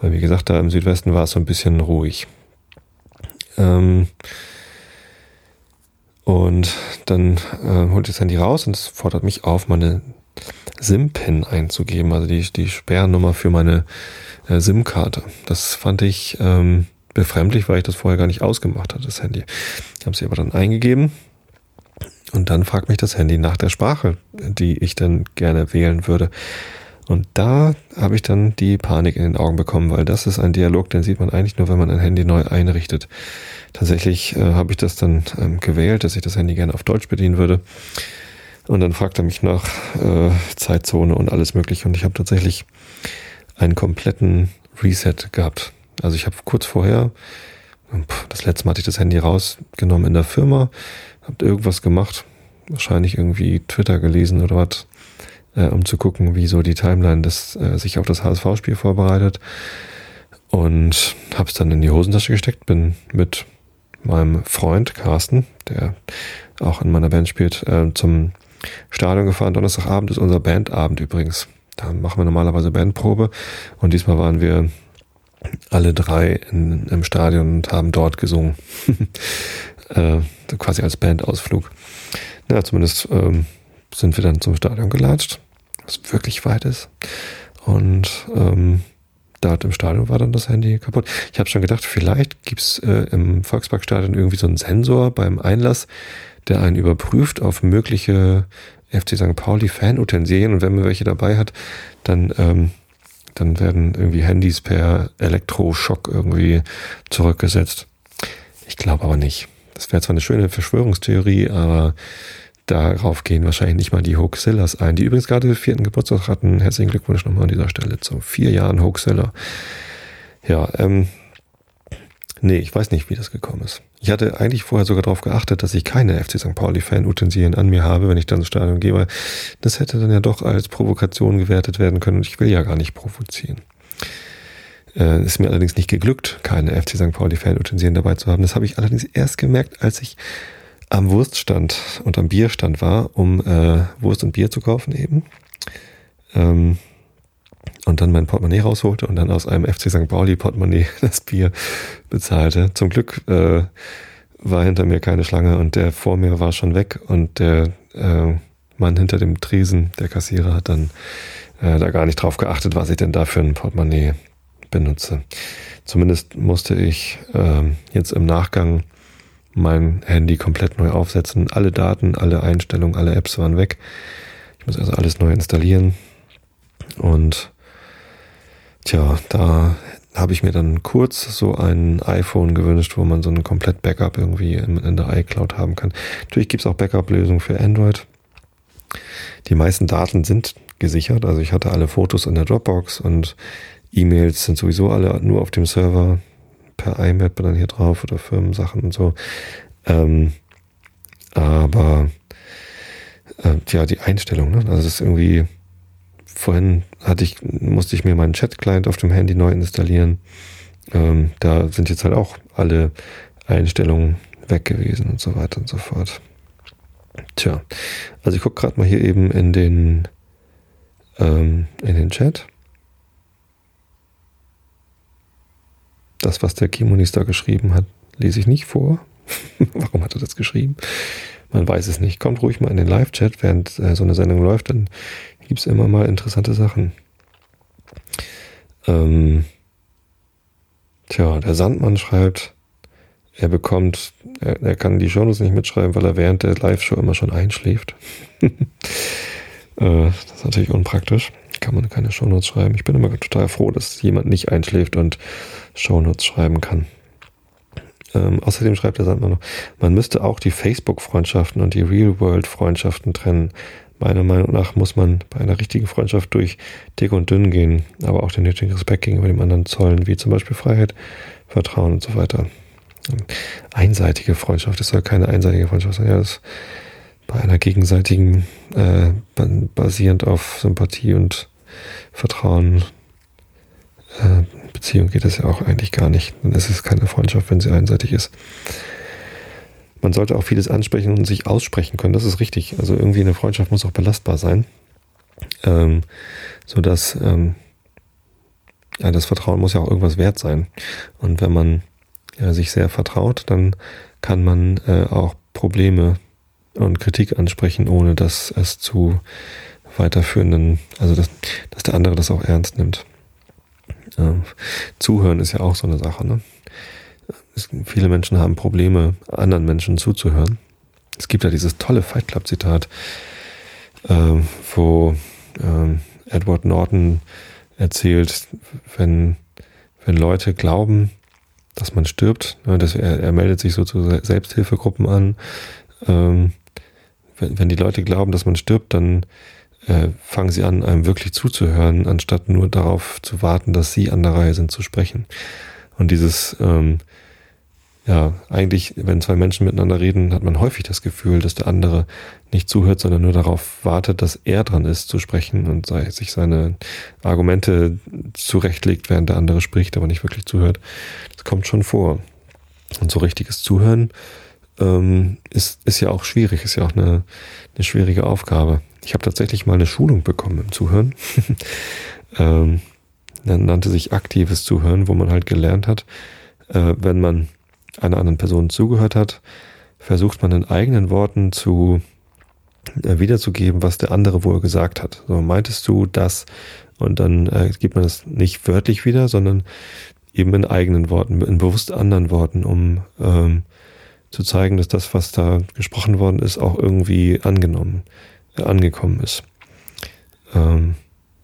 Weil wie gesagt, da im Südwesten war es so ein bisschen ruhig. Ähm, und dann äh, holte ich das Handy raus und es fordert mich auf, meine SIM-Pin einzugeben, also die, die Sperrnummer für meine äh, SIM-Karte. Das fand ich ähm, befremdlich, weil ich das vorher gar nicht ausgemacht hatte, das Handy. Ich habe sie aber dann eingegeben und dann fragt mich das Handy nach der Sprache, die ich dann gerne wählen würde. Und da habe ich dann die Panik in den Augen bekommen, weil das ist ein Dialog, den sieht man eigentlich nur, wenn man ein Handy neu einrichtet. Tatsächlich äh, habe ich das dann ähm, gewählt, dass ich das Handy gerne auf Deutsch bedienen würde. Und dann fragt er mich nach äh, Zeitzone und alles mögliche. Und ich habe tatsächlich einen kompletten Reset gehabt. Also ich habe kurz vorher, das letzte Mal hatte ich das Handy rausgenommen in der Firma, habe irgendwas gemacht, wahrscheinlich irgendwie Twitter gelesen oder was äh, um zu gucken, wie so die Timeline des, äh, sich auf das HSV-Spiel vorbereitet. Und habe es dann in die Hosentasche gesteckt, bin mit meinem Freund Carsten, der auch in meiner Band spielt, äh, zum Stadion gefahren. Donnerstagabend ist unser Bandabend übrigens. Da machen wir normalerweise Bandprobe. Und diesmal waren wir alle drei in, im Stadion und haben dort gesungen. äh, quasi als Bandausflug. Ja, zumindest ähm, sind wir dann zum Stadion gelatscht was wirklich weit ist. Und ähm, da im Stadion war dann das Handy kaputt. Ich habe schon gedacht, vielleicht gibt's äh, im Volksparkstadion irgendwie so einen Sensor beim Einlass, der einen überprüft auf mögliche FC St. Pauli Fan-Utensilien und wenn man welche dabei hat, dann, ähm, dann werden irgendwie Handys per Elektroschock irgendwie zurückgesetzt. Ich glaube aber nicht. Das wäre zwar eine schöne Verschwörungstheorie, aber Darauf gehen wahrscheinlich nicht mal die Hoaxillas ein, die übrigens gerade den vierten Geburtstag hatten. Herzlichen Glückwunsch nochmal an dieser Stelle zu vier Jahren Hoaxilla. Ja, ähm, nee, ich weiß nicht, wie das gekommen ist. Ich hatte eigentlich vorher sogar darauf geachtet, dass ich keine FC St. Pauli-Fan-Utensilien an mir habe, wenn ich dann ins Stadion gehe, weil das hätte dann ja doch als Provokation gewertet werden können und ich will ja gar nicht provozieren. Äh, ist mir allerdings nicht geglückt, keine FC St. Pauli-Fan-Utensilien dabei zu haben. Das habe ich allerdings erst gemerkt, als ich am Wurststand und am Bierstand war, um äh, Wurst und Bier zu kaufen eben. Ähm, und dann mein Portemonnaie rausholte und dann aus einem FC St. Pauli Portemonnaie das Bier bezahlte. Zum Glück äh, war hinter mir keine Schlange und der vor mir war schon weg und der äh, Mann hinter dem Tresen, der Kassierer, hat dann äh, da gar nicht drauf geachtet, was ich denn da für ein Portemonnaie benutze. Zumindest musste ich äh, jetzt im Nachgang mein Handy komplett neu aufsetzen. Alle Daten, alle Einstellungen, alle Apps waren weg. Ich muss also alles neu installieren. Und tja, da habe ich mir dann kurz so ein iPhone gewünscht, wo man so ein komplett Backup irgendwie in, der iCloud haben kann. Natürlich gibt es auch Backup-Lösungen für Android. Die meisten Daten sind gesichert. Also ich hatte alle Fotos in der Dropbox und E-Mails sind sowieso alle nur auf dem Server per iMap dann hier drauf oder Firmensachen und so. Ähm, aber äh, ja, die Einstellung, ne? Also es ist irgendwie, vorhin hatte ich, musste ich mir meinen Chat-Client auf dem Handy neu installieren. Ähm, da sind jetzt halt auch alle Einstellungen weg gewesen und so weiter und so fort. Tja, also ich gucke gerade mal hier eben in den ähm, in den Chat. das, was der Kimonis da geschrieben hat, lese ich nicht vor. Warum hat er das geschrieben? Man weiß es nicht. Kommt ruhig mal in den Live-Chat, während äh, so eine Sendung läuft, dann gibt es immer mal interessante Sachen. Ähm, tja, der Sandmann schreibt, er bekommt, er, er kann die Shownotes nicht mitschreiben, weil er während der Live-Show immer schon einschläft. äh, das ist natürlich unpraktisch. Kann man keine Shownotes schreiben. Ich bin immer total froh, dass jemand nicht einschläft und Shownotes schreiben kann. Ähm, außerdem schreibt der Sandmann noch, man müsste auch die Facebook-Freundschaften und die Real-World-Freundschaften trennen. Meiner Meinung nach muss man bei einer richtigen Freundschaft durch dick und dünn gehen, aber auch den nötigen Respekt gegenüber dem anderen zollen, wie zum Beispiel Freiheit, Vertrauen und so weiter. Einseitige Freundschaft, das soll keine einseitige Freundschaft sein. Ja, das bei einer gegenseitigen, äh, basierend auf Sympathie und Vertrauen äh, Beziehung geht das ja auch eigentlich gar nicht. Dann ist es keine Freundschaft, wenn sie einseitig ist. Man sollte auch vieles ansprechen und sich aussprechen können. Das ist richtig. Also irgendwie eine Freundschaft muss auch belastbar sein. Ähm, so dass ähm, ja, das Vertrauen muss ja auch irgendwas wert sein. Und wenn man ja, sich sehr vertraut, dann kann man äh, auch Probleme und Kritik ansprechen, ohne dass es zu weiterführenden, also dass, dass der andere das auch ernst nimmt. Äh, Zuhören ist ja auch so eine Sache. Ne? Es, viele Menschen haben Probleme, anderen Menschen zuzuhören. Es gibt ja dieses tolle Fight Club Zitat, äh, wo äh, Edward Norton erzählt, wenn, wenn Leute glauben, dass man stirbt, ne, dass er, er meldet sich so zu Selbsthilfegruppen an. Ähm, wenn, wenn die Leute glauben, dass man stirbt, dann äh, fangen sie an, einem wirklich zuzuhören, anstatt nur darauf zu warten, dass sie an der Reihe sind zu sprechen. Und dieses, ähm, ja, eigentlich, wenn zwei Menschen miteinander reden, hat man häufig das Gefühl, dass der andere nicht zuhört, sondern nur darauf wartet, dass er dran ist zu sprechen und sich seine Argumente zurechtlegt, während der andere spricht, aber nicht wirklich zuhört. Das kommt schon vor. Und so richtiges Zuhören ähm, ist, ist ja auch schwierig, ist ja auch eine, eine schwierige Aufgabe. Ich habe tatsächlich mal eine Schulung bekommen im Zuhören. ähm, nannte sich aktives Zuhören, wo man halt gelernt hat, äh, wenn man einer anderen Person zugehört hat, versucht man in eigenen Worten zu äh, wiederzugeben, was der andere wohl gesagt hat. So meintest du das und dann äh, gibt man es nicht wörtlich wieder, sondern eben in eigenen Worten, in bewusst anderen Worten, um ähm, zu zeigen, dass das, was da gesprochen worden ist, auch irgendwie angenommen angekommen ist. Ähm,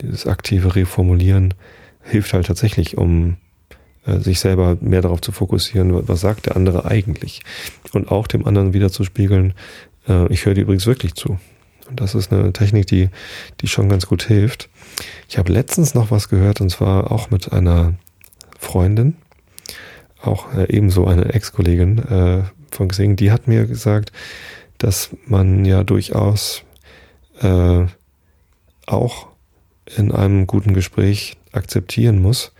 dieses aktive Reformulieren hilft halt tatsächlich, um äh, sich selber mehr darauf zu fokussieren, was sagt der andere eigentlich. Und auch dem anderen wieder zu spiegeln, äh, ich höre dir übrigens wirklich zu. Und das ist eine Technik, die, die schon ganz gut hilft. Ich habe letztens noch was gehört, und zwar auch mit einer Freundin, auch äh, ebenso eine Ex-Kollegin äh, von Xing, die hat mir gesagt, dass man ja durchaus äh, auch in einem guten Gespräch akzeptieren muss,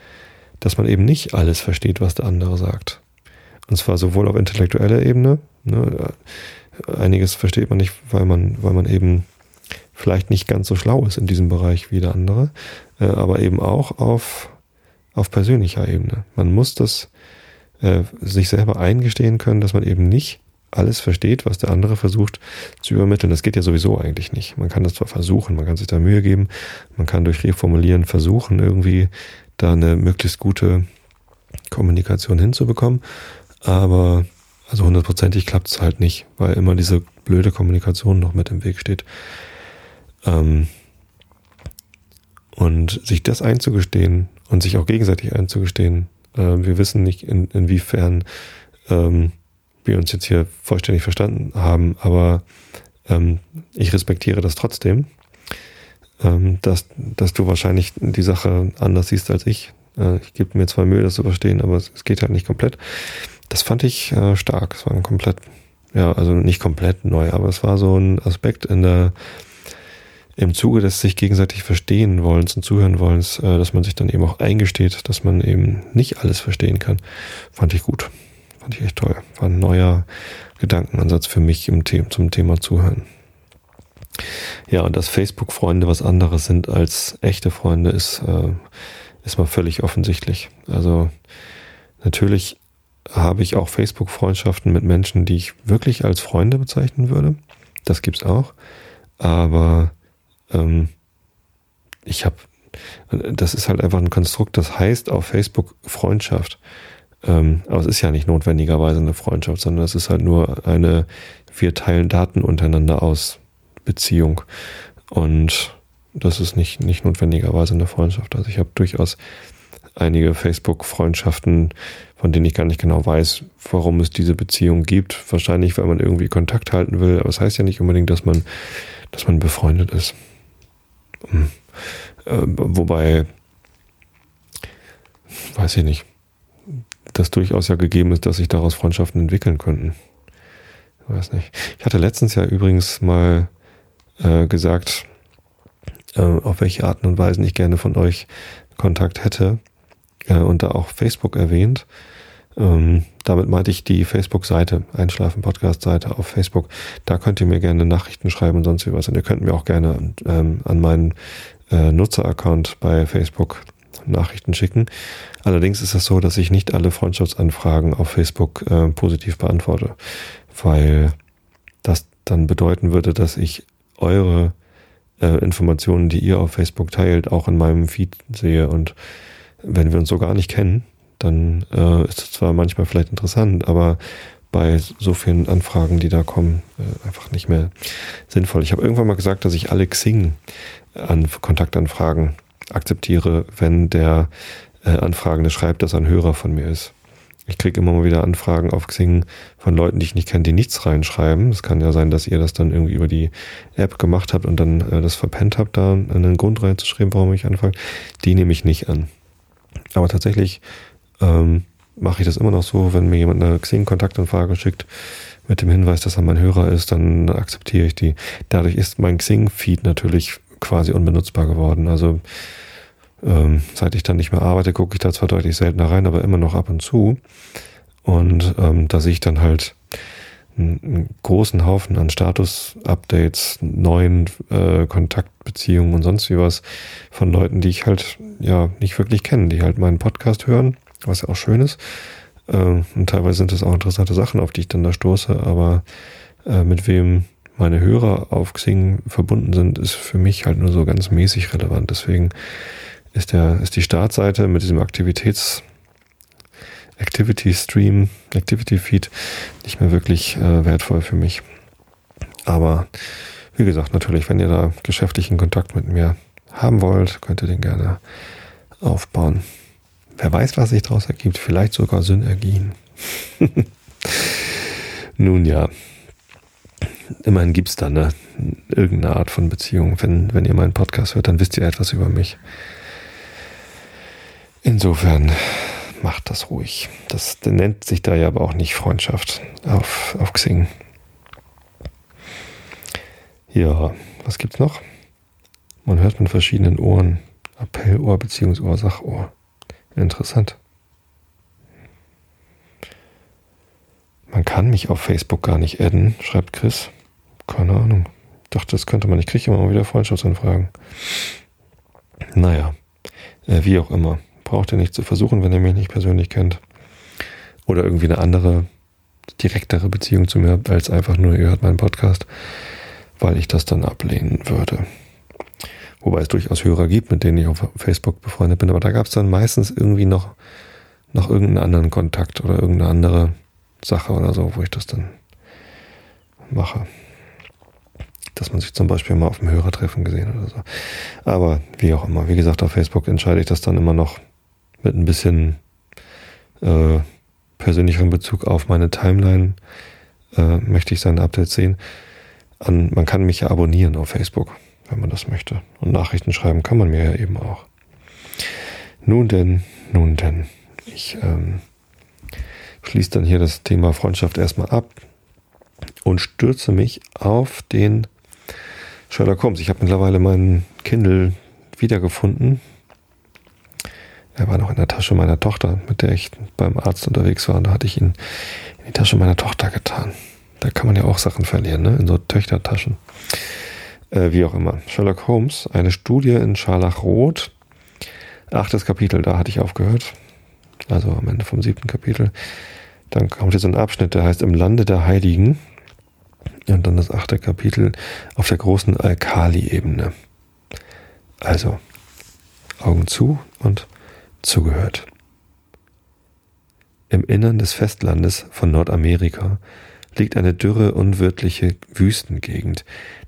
dass man eben nicht alles versteht, was der andere sagt. Und zwar sowohl auf intellektueller Ebene, ne, einiges versteht man nicht, weil man, weil man eben vielleicht nicht ganz so schlau ist in diesem Bereich wie der andere, äh, aber eben auch auf, auf persönlicher Ebene. Man muss das äh, sich selber eingestehen können, dass man eben nicht alles versteht, was der andere versucht zu übermitteln. Das geht ja sowieso eigentlich nicht. Man kann das zwar versuchen, man kann sich da Mühe geben, man kann durch Reformulieren versuchen, irgendwie da eine möglichst gute Kommunikation hinzubekommen, aber also hundertprozentig klappt es halt nicht, weil immer diese blöde Kommunikation noch mit im Weg steht. Ähm und sich das einzugestehen und sich auch gegenseitig einzugestehen, äh, wir wissen nicht, in, inwiefern ähm, wir uns jetzt hier vollständig verstanden haben, aber ähm, ich respektiere das trotzdem, ähm, dass, dass du wahrscheinlich die Sache anders siehst als ich. Äh, ich gebe mir zwar Mühe, das zu verstehen, aber es, es geht halt nicht komplett. Das fand ich äh, stark. Es war ein komplett, ja, also nicht komplett neu, aber es war so ein Aspekt in der im Zuge des sich gegenseitig verstehen wollens und zuhören wollens, äh, dass man sich dann eben auch eingesteht, dass man eben nicht alles verstehen kann. Fand ich gut. Fand ich echt toll. War ein neuer Gedankenansatz für mich im The zum Thema Zuhören. Ja, und dass Facebook-Freunde was anderes sind als echte Freunde, ist, äh, ist mal völlig offensichtlich. Also natürlich habe ich auch Facebook-Freundschaften mit Menschen, die ich wirklich als Freunde bezeichnen würde. Das gibt's auch. Aber ähm, ich habe, das ist halt einfach ein Konstrukt, das heißt auf Facebook Freundschaft. Ähm, aber es ist ja nicht notwendigerweise eine Freundschaft, sondern es ist halt nur eine, wir teilen Daten untereinander aus Beziehung. Und das ist nicht, nicht notwendigerweise eine Freundschaft. Also ich habe durchaus einige Facebook-Freundschaften, von denen ich gar nicht genau weiß, warum es diese Beziehung gibt. Wahrscheinlich, weil man irgendwie Kontakt halten will, aber es das heißt ja nicht unbedingt, dass man, dass man befreundet ist. Hm. Äh, wobei, weiß ich nicht das durchaus ja gegeben ist, dass sich daraus Freundschaften entwickeln könnten. Ich weiß nicht. Ich hatte letztens ja übrigens mal äh, gesagt, äh, auf welche Arten und Weisen ich gerne von euch Kontakt hätte äh, und da auch Facebook erwähnt. Ähm, damit meinte ich die Facebook-Seite, Einschlafen-Podcast-Seite auf Facebook. Da könnt ihr mir gerne Nachrichten schreiben und sonst wie was. Und ihr könnt mir auch gerne ähm, an meinen äh, Nutzer-Account bei Facebook Nachrichten schicken. Allerdings ist es so, dass ich nicht alle Freundschaftsanfragen auf Facebook äh, positiv beantworte, weil das dann bedeuten würde, dass ich eure äh, Informationen, die ihr auf Facebook teilt, auch in meinem Feed sehe. Und wenn wir uns so gar nicht kennen, dann äh, ist es zwar manchmal vielleicht interessant, aber bei so vielen Anfragen, die da kommen, äh, einfach nicht mehr sinnvoll. Ich habe irgendwann mal gesagt, dass ich alle Xing an Kontaktanfragen akzeptiere, wenn der äh, Anfragende schreibt, dass er ein Hörer von mir ist. Ich kriege immer mal wieder Anfragen auf Xing von Leuten, die ich nicht kenne, die nichts reinschreiben. Es kann ja sein, dass ihr das dann irgendwie über die App gemacht habt und dann äh, das verpennt habt, da einen Grund reinzuschreiben, warum ich anfange. Die nehme ich nicht an. Aber tatsächlich ähm, mache ich das immer noch so, wenn mir jemand eine Xing-Kontaktanfrage schickt mit dem Hinweis, dass er mein Hörer ist, dann akzeptiere ich die. Dadurch ist mein Xing-Feed natürlich quasi unbenutzbar geworden. Also ähm, seit ich dann nicht mehr arbeite, gucke ich da zwar deutlich seltener rein, aber immer noch ab und zu. Und ähm, da sehe ich dann halt einen, großen Haufen an Status-Updates, neuen äh, Kontaktbeziehungen und sonst wie was von Leuten, die ich halt ja nicht wirklich kenne, die halt meinen Podcast hören, was ja auch schön ist. Äh, und teilweise sind es auch interessante Sachen, auf die ich dann da stoße, aber äh, mit wem meine Hörer auf Xing verbunden sind, ist für mich halt nur so ganz mäßig relevant. Deswegen ist, der, ist die Startseite mit diesem Aktivitäts- Activity Stream, Activity Feed nicht mehr wirklich äh, wertvoll für mich. Aber wie gesagt, natürlich, wenn ihr da geschäftlichen Kontakt mit mir haben wollt, könnt ihr den gerne aufbauen. Wer weiß, was sich daraus ergibt, vielleicht sogar Synergien. Nun ja, immerhin gibt es da eine, irgendeine Art von Beziehung. Wenn, wenn ihr meinen Podcast hört, dann wisst ihr etwas über mich. Insofern macht das ruhig. Das nennt sich da ja aber auch nicht Freundschaft auf, auf Xing. Ja, was gibt's noch? Man hört mit verschiedenen Ohren. Appellohr bzw. Ursachohr. Interessant. Man kann mich auf Facebook gar nicht adden, schreibt Chris. Keine Ahnung. Dachte, das könnte man. Ich kriege immer mal wieder Freundschaftsanfragen. Naja, äh, wie auch immer braucht ihr nicht zu versuchen, wenn ihr mich nicht persönlich kennt. Oder irgendwie eine andere, direktere Beziehung zu mir als einfach nur, ihr hört meinen Podcast, weil ich das dann ablehnen würde. Wobei es durchaus Hörer gibt, mit denen ich auf Facebook befreundet bin, aber da gab es dann meistens irgendwie noch, noch irgendeinen anderen Kontakt oder irgendeine andere Sache oder so, wo ich das dann mache. Dass man sich zum Beispiel mal auf dem Hörertreffen gesehen oder so. Aber wie auch immer, wie gesagt, auf Facebook entscheide ich das dann immer noch mit ein bisschen äh, persönlicheren Bezug auf meine Timeline äh, möchte ich seine Updates sehen. An, man kann mich ja abonnieren auf Facebook, wenn man das möchte. Und Nachrichten schreiben kann man mir ja eben auch. Nun denn, nun denn. Ich ähm, schließe dann hier das Thema Freundschaft erstmal ab und stürze mich auf den Sherlock Holmes. Ich habe mittlerweile meinen Kindle wiedergefunden. Er war noch in der Tasche meiner Tochter, mit der ich beim Arzt unterwegs war. Und da hatte ich ihn in die Tasche meiner Tochter getan. Da kann man ja auch Sachen verlieren, ne? in so Töchtertaschen. Äh, wie auch immer. Sherlock Holmes, eine Studie in Scharlachrot. Achtes Kapitel, da hatte ich aufgehört. Also am Ende vom siebten Kapitel. Dann kommt so ein Abschnitt, der heißt Im Lande der Heiligen. Und dann das achte Kapitel auf der großen Alkali-Ebene. Also, Augen zu und zugehört. Im Innern des Festlandes von Nordamerika liegt eine dürre, unwirtliche Wüstengegend,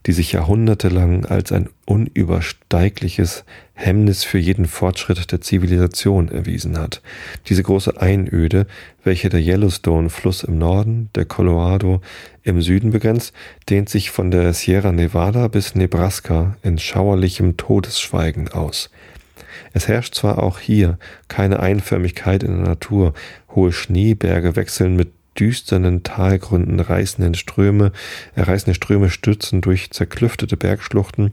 die sich jahrhundertelang als ein unübersteigliches Hemmnis für jeden Fortschritt der Zivilisation erwiesen hat. Diese große Einöde, welche der Yellowstone-Fluss im Norden, der Colorado im Süden begrenzt, dehnt sich von der Sierra Nevada bis Nebraska in schauerlichem Todesschweigen aus. Es herrscht zwar auch hier keine Einförmigkeit in der Natur, hohe Schneeberge wechseln mit düsternen Talgründen reißenden Ströme, erreißende Ströme stürzen durch zerklüftete Bergschluchten,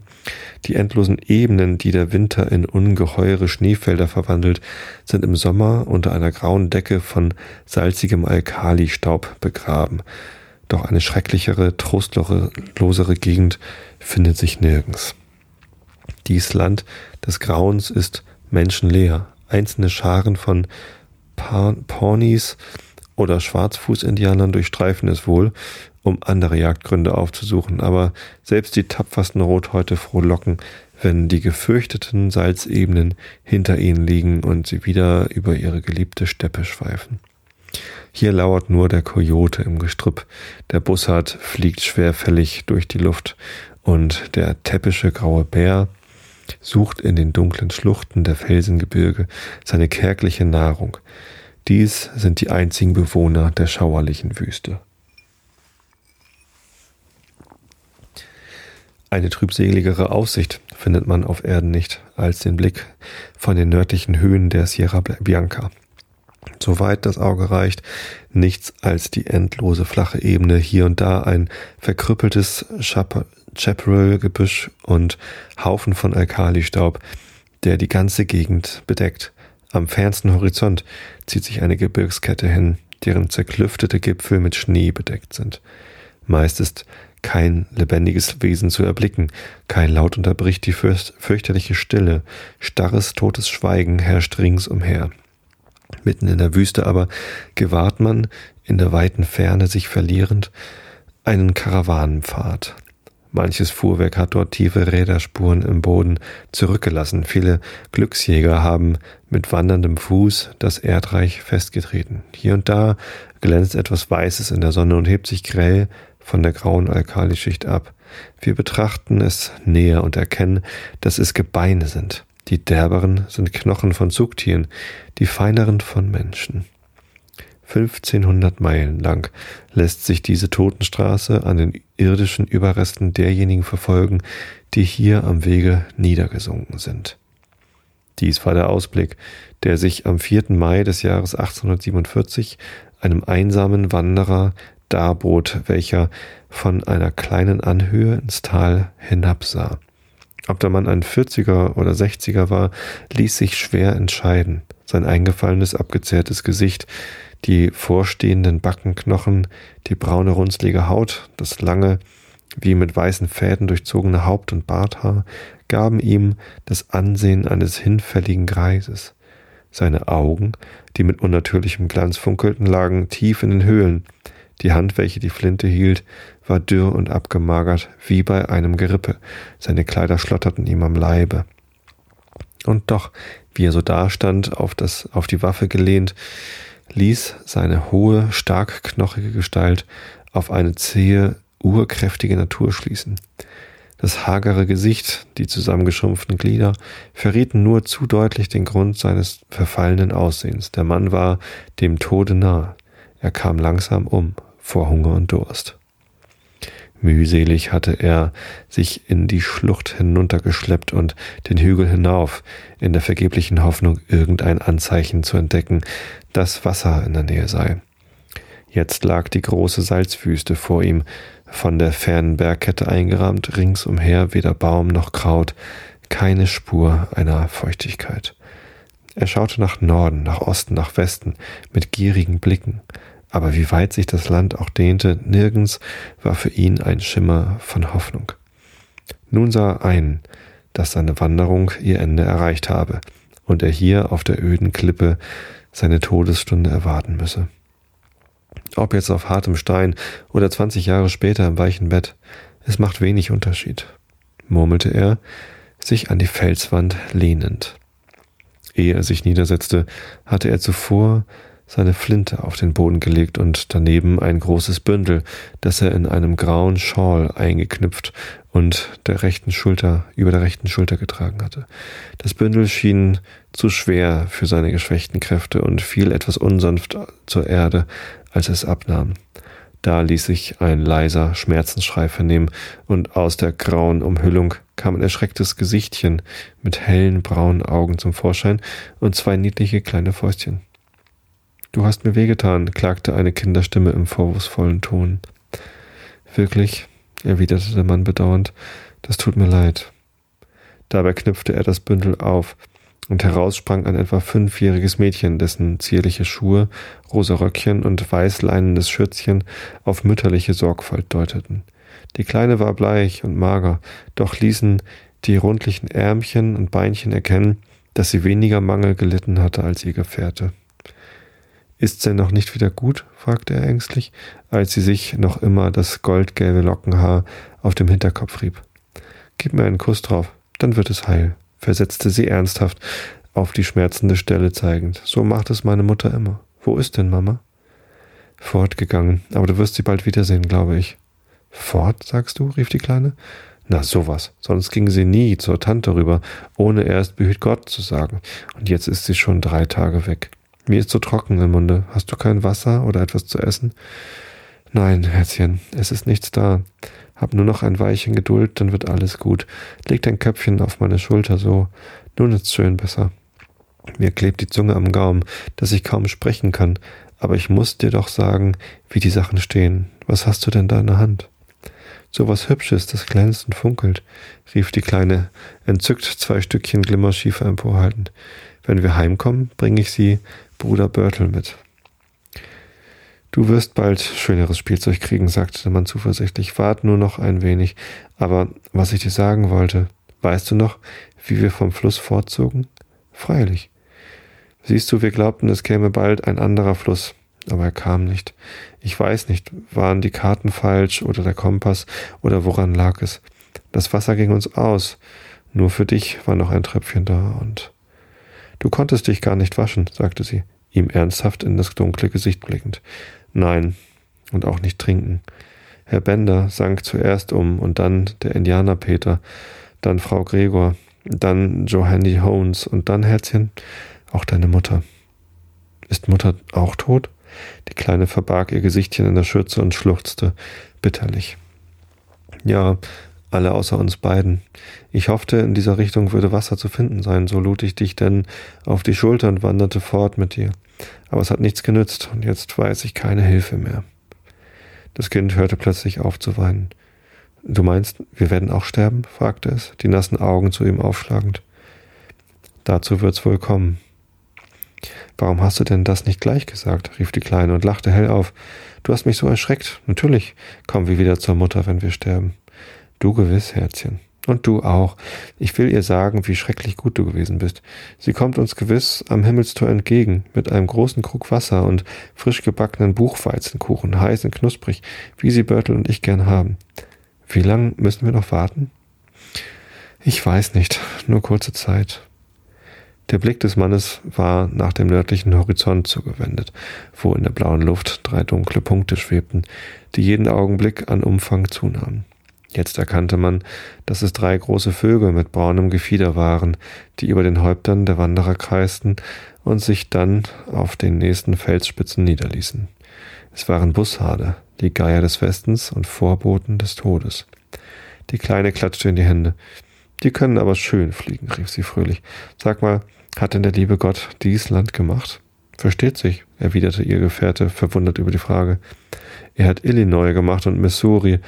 die endlosen Ebenen, die der Winter in ungeheure Schneefelder verwandelt, sind im Sommer unter einer grauen Decke von salzigem Alkalistaub begraben. Doch eine schrecklichere, trostlosere Gegend findet sich nirgends. Dies Land des Grauens ist menschenleer. Einzelne Scharen von pa Pawnees oder Schwarzfußindianern durchstreifen es wohl, um andere Jagdgründe aufzusuchen, aber selbst die tapfersten Rothäute frohlocken, wenn die gefürchteten Salzebenen hinter ihnen liegen und sie wieder über ihre geliebte Steppe schweifen. Hier lauert nur der Kojote im Gestrüpp, der Bussard fliegt schwerfällig durch die Luft und der täppische graue Bär sucht in den dunklen Schluchten der Felsengebirge seine kärgliche Nahrung. Dies sind die einzigen Bewohner der schauerlichen Wüste. Eine trübseligere Aussicht findet man auf Erden nicht als den Blick von den nördlichen Höhen der Sierra Bianca. Soweit das Auge reicht, nichts als die endlose flache Ebene, hier und da ein verkrüppeltes Chaparral-Gebüsch und Haufen von Alkalistaub, der die ganze Gegend bedeckt. Am fernsten Horizont zieht sich eine Gebirgskette hin, deren zerklüftete Gipfel mit Schnee bedeckt sind. Meist ist kein lebendiges Wesen zu erblicken, kein Laut unterbricht die fürchterliche Stille, starres, totes Schweigen herrscht ringsumher. Mitten in der Wüste aber gewahrt man, in der weiten Ferne sich verlierend, einen Karawanenpfad. Manches Fuhrwerk hat dort tiefe Räderspuren im Boden zurückgelassen. Viele Glücksjäger haben mit wanderndem Fuß das Erdreich festgetreten. Hier und da glänzt etwas Weißes in der Sonne und hebt sich grell von der grauen Alkalischicht ab. Wir betrachten es näher und erkennen, dass es Gebeine sind. Die derberen sind Knochen von Zugtieren, die feineren von Menschen. 1500 Meilen lang lässt sich diese Totenstraße an den irdischen Überresten derjenigen verfolgen, die hier am Wege niedergesunken sind. Dies war der Ausblick, der sich am 4. Mai des Jahres 1847 einem einsamen Wanderer darbot, welcher von einer kleinen Anhöhe ins Tal hinabsah. Ob der Mann ein 40er oder 60er war, ließ sich schwer entscheiden. Sein eingefallenes, abgezehrtes Gesicht, die vorstehenden Backenknochen, die braune, runzlige Haut, das lange, wie mit weißen Fäden durchzogene Haupt- und Barthaar gaben ihm das Ansehen eines hinfälligen Greises. Seine Augen, die mit unnatürlichem Glanz funkelten, lagen tief in den Höhlen, die Hand, welche die Flinte hielt, war dürr und abgemagert, wie bei einem Gerippe. Seine Kleider schlotterten ihm am Leibe. Und doch, wie er so dastand, auf, das, auf die Waffe gelehnt, ließ seine hohe, stark knochige Gestalt auf eine zähe, urkräftige Natur schließen. Das hagere Gesicht, die zusammengeschrumpften Glieder verrieten nur zu deutlich den Grund seines verfallenen Aussehens. Der Mann war dem Tode nah. Er kam langsam um, vor Hunger und Durst. Mühselig hatte er sich in die Schlucht hinuntergeschleppt und den Hügel hinauf, in der vergeblichen Hoffnung, irgendein Anzeichen zu entdecken, dass Wasser in der Nähe sei. Jetzt lag die große Salzwüste vor ihm, von der fernen Bergkette eingerahmt, ringsumher weder Baum noch Kraut, keine Spur einer Feuchtigkeit. Er schaute nach Norden, nach Osten, nach Westen mit gierigen Blicken. Aber wie weit sich das Land auch dehnte, nirgends war für ihn ein Schimmer von Hoffnung. Nun sah er ein, dass seine Wanderung ihr Ende erreicht habe und er hier auf der öden Klippe seine Todesstunde erwarten müsse. Ob jetzt auf hartem Stein oder zwanzig Jahre später im weichen Bett, es macht wenig Unterschied, murmelte er, sich an die Felswand lehnend. Ehe er sich niedersetzte, hatte er zuvor seine Flinte auf den Boden gelegt und daneben ein großes Bündel, das er in einem grauen Schal eingeknüpft und der rechten Schulter, über der rechten Schulter getragen hatte. Das Bündel schien zu schwer für seine geschwächten Kräfte und fiel etwas unsanft zur Erde, als es abnahm. Da ließ sich ein leiser Schmerzensschrei vernehmen, und aus der grauen Umhüllung kam ein erschrecktes Gesichtchen mit hellen braunen Augen zum Vorschein und zwei niedliche kleine Fäustchen. Du hast mir wehgetan, klagte eine Kinderstimme im vorwurfsvollen Ton. Wirklich, erwiderte der Mann bedauernd, das tut mir leid. Dabei knüpfte er das Bündel auf, und heraus sprang ein etwa fünfjähriges Mädchen, dessen zierliche Schuhe, rosa Röckchen und weißleinenes Schürzchen auf mütterliche Sorgfalt deuteten. Die Kleine war bleich und mager, doch ließen die rundlichen Ärmchen und Beinchen erkennen, dass sie weniger Mangel gelitten hatte als ihr Gefährte. Ist's denn noch nicht wieder gut? fragte er ängstlich, als sie sich noch immer das goldgelbe Lockenhaar auf dem Hinterkopf rieb. Gib mir einen Kuss drauf, dann wird es heil, versetzte sie ernsthaft, auf die schmerzende Stelle zeigend. So macht es meine Mutter immer. Wo ist denn Mama? Fortgegangen, aber du wirst sie bald wiedersehen, glaube ich. Fort, sagst du? rief die Kleine. Na sowas, sonst ging sie nie zur Tante rüber, ohne erst behüt Gott zu sagen. Und jetzt ist sie schon drei Tage weg. Mir ist so trocken im Munde. Hast du kein Wasser oder etwas zu essen? Nein, Herzchen, es ist nichts da. Hab nur noch ein Weilchen Geduld, dann wird alles gut. Leg dein Köpfchen auf meine Schulter so. Nun ist's schön besser. Mir klebt die Zunge am Gaumen, dass ich kaum sprechen kann, aber ich muss dir doch sagen, wie die Sachen stehen. Was hast du denn da in der Hand? So was Hübsches, das glänzt und funkelt, rief die Kleine, entzückt zwei Stückchen Glimmerschiefer emporhaltend. Wenn wir heimkommen, bringe ich sie Bruder Börtel mit. Du wirst bald schöneres Spielzeug kriegen, sagte der Mann zuversichtlich. Wart nur noch ein wenig. Aber was ich dir sagen wollte, weißt du noch, wie wir vom Fluss fortzogen? Freilich. Siehst du, wir glaubten, es käme bald ein anderer Fluss aber er kam nicht. Ich weiß nicht, waren die Karten falsch oder der Kompass oder woran lag es. Das Wasser ging uns aus. Nur für dich war noch ein Tröpfchen da und Du konntest dich gar nicht waschen, sagte sie, ihm ernsthaft in das dunkle Gesicht blickend. Nein, und auch nicht trinken. Herr Bender sank zuerst um und dann der Indianer Peter, dann Frau Gregor, dann Johanny Holmes und dann Herzchen, auch deine Mutter. Ist Mutter auch tot? Die Kleine verbarg ihr Gesichtchen in der Schürze und schluchzte bitterlich. Ja, alle außer uns beiden. Ich hoffte, in dieser Richtung würde Wasser zu finden sein, so lud ich dich denn auf die Schulter und wanderte fort mit dir. Aber es hat nichts genützt, und jetzt weiß ich keine Hilfe mehr. Das Kind hörte plötzlich auf zu weinen. Du meinst, wir werden auch sterben? fragte es, die nassen Augen zu ihm aufschlagend. Dazu wird's wohl kommen. Warum hast du denn das nicht gleich gesagt? rief die Kleine und lachte hell auf. Du hast mich so erschreckt. Natürlich kommen wir wieder zur Mutter, wenn wir sterben. Du gewiss, Herzchen. Und du auch. Ich will ihr sagen, wie schrecklich gut du gewesen bist. Sie kommt uns gewiss am Himmelstor entgegen, mit einem großen Krug Wasser und frisch gebackenen Buchweizenkuchen, heiß und knusprig, wie sie Börtel und ich gern haben. Wie lang müssen wir noch warten? Ich weiß nicht, nur kurze Zeit. Der Blick des Mannes war nach dem nördlichen Horizont zugewendet, wo in der blauen Luft drei dunkle Punkte schwebten, die jeden Augenblick an Umfang zunahmen. Jetzt erkannte man, dass es drei große Vögel mit braunem Gefieder waren, die über den Häuptern der Wanderer kreisten und sich dann auf den nächsten Felsspitzen niederließen. Es waren Bussarde, die Geier des Westens und Vorboten des Todes. Die Kleine klatschte in die Hände. Die können aber schön fliegen, rief sie fröhlich. Sag mal, hat denn der liebe Gott dies Land gemacht? Versteht sich, erwiderte ihr Gefährte, verwundert über die Frage. Er hat Illinois gemacht und Missouri.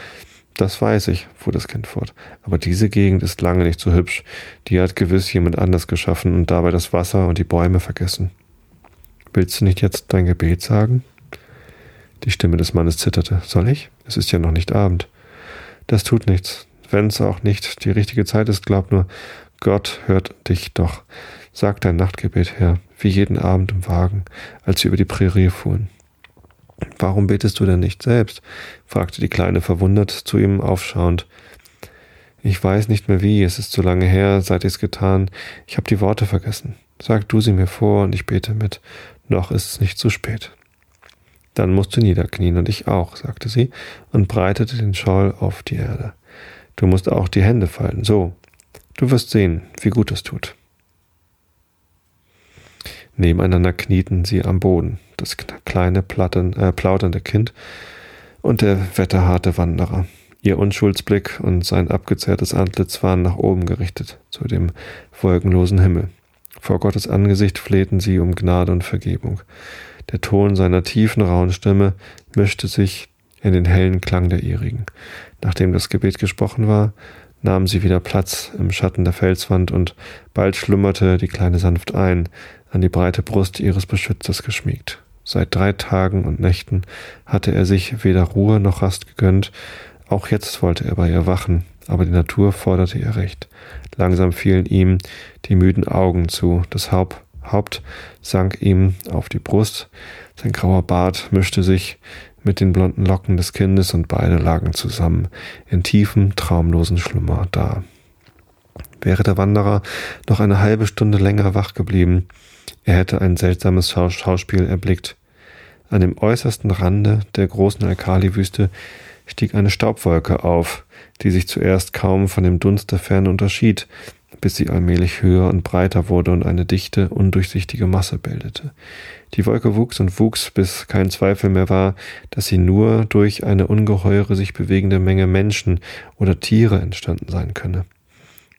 Das weiß ich, fuhr das Kind fort. Aber diese Gegend ist lange nicht so hübsch. Die hat gewiss jemand anders geschaffen und dabei das Wasser und die Bäume vergessen. Willst du nicht jetzt dein Gebet sagen? Die Stimme des Mannes zitterte. Soll ich? Es ist ja noch nicht Abend. Das tut nichts wenn es auch nicht die richtige Zeit ist, glaub nur, Gott hört dich doch. Sag dein Nachtgebet, Herr, wie jeden Abend im Wagen, als sie über die Prärie fuhren. Warum betest du denn nicht selbst? fragte die Kleine verwundert, zu ihm aufschauend. Ich weiß nicht mehr wie, es ist so lange her, seit ich's getan. Ich habe die Worte vergessen. Sag du sie mir vor und ich bete mit. Noch ist es nicht zu spät. Dann musst du niederknien und ich auch, sagte sie und breitete den Schal auf die Erde. Du musst auch die Hände falten. So. Du wirst sehen, wie gut es tut. Nebeneinander knieten sie am Boden, das kleine platten, äh, plaudernde Kind und der wetterharte Wanderer. Ihr Unschuldsblick und sein abgezerrtes Antlitz waren nach oben gerichtet, zu dem wolkenlosen Himmel. Vor Gottes Angesicht flehten sie um Gnade und Vergebung. Der Ton seiner tiefen, rauen Stimme mischte sich in den hellen Klang der ihrigen. Nachdem das Gebet gesprochen war, nahm sie wieder Platz im Schatten der Felswand und bald schlummerte die Kleine sanft ein, an die breite Brust ihres Beschützers geschmiegt. Seit drei Tagen und Nächten hatte er sich weder Ruhe noch Rast gegönnt, auch jetzt wollte er bei ihr wachen, aber die Natur forderte ihr Recht. Langsam fielen ihm die müden Augen zu, das Haupt, Haupt sank ihm auf die Brust, Sein grauer Bart mischte sich mit den blonden Locken des Kindes und beide lagen zusammen in tiefem, traumlosen Schlummer da. Wäre der Wanderer noch eine halbe Stunde länger wach geblieben, er hätte ein seltsames Schauspiel erblickt. An dem äußersten Rande der großen Alkali-Wüste stieg eine Staubwolke auf, die sich zuerst kaum von dem Dunst der Ferne unterschied, bis sie allmählich höher und breiter wurde und eine dichte, undurchsichtige Masse bildete. Die Wolke wuchs und wuchs, bis kein Zweifel mehr war, dass sie nur durch eine ungeheure sich bewegende Menge Menschen oder Tiere entstanden sein könne.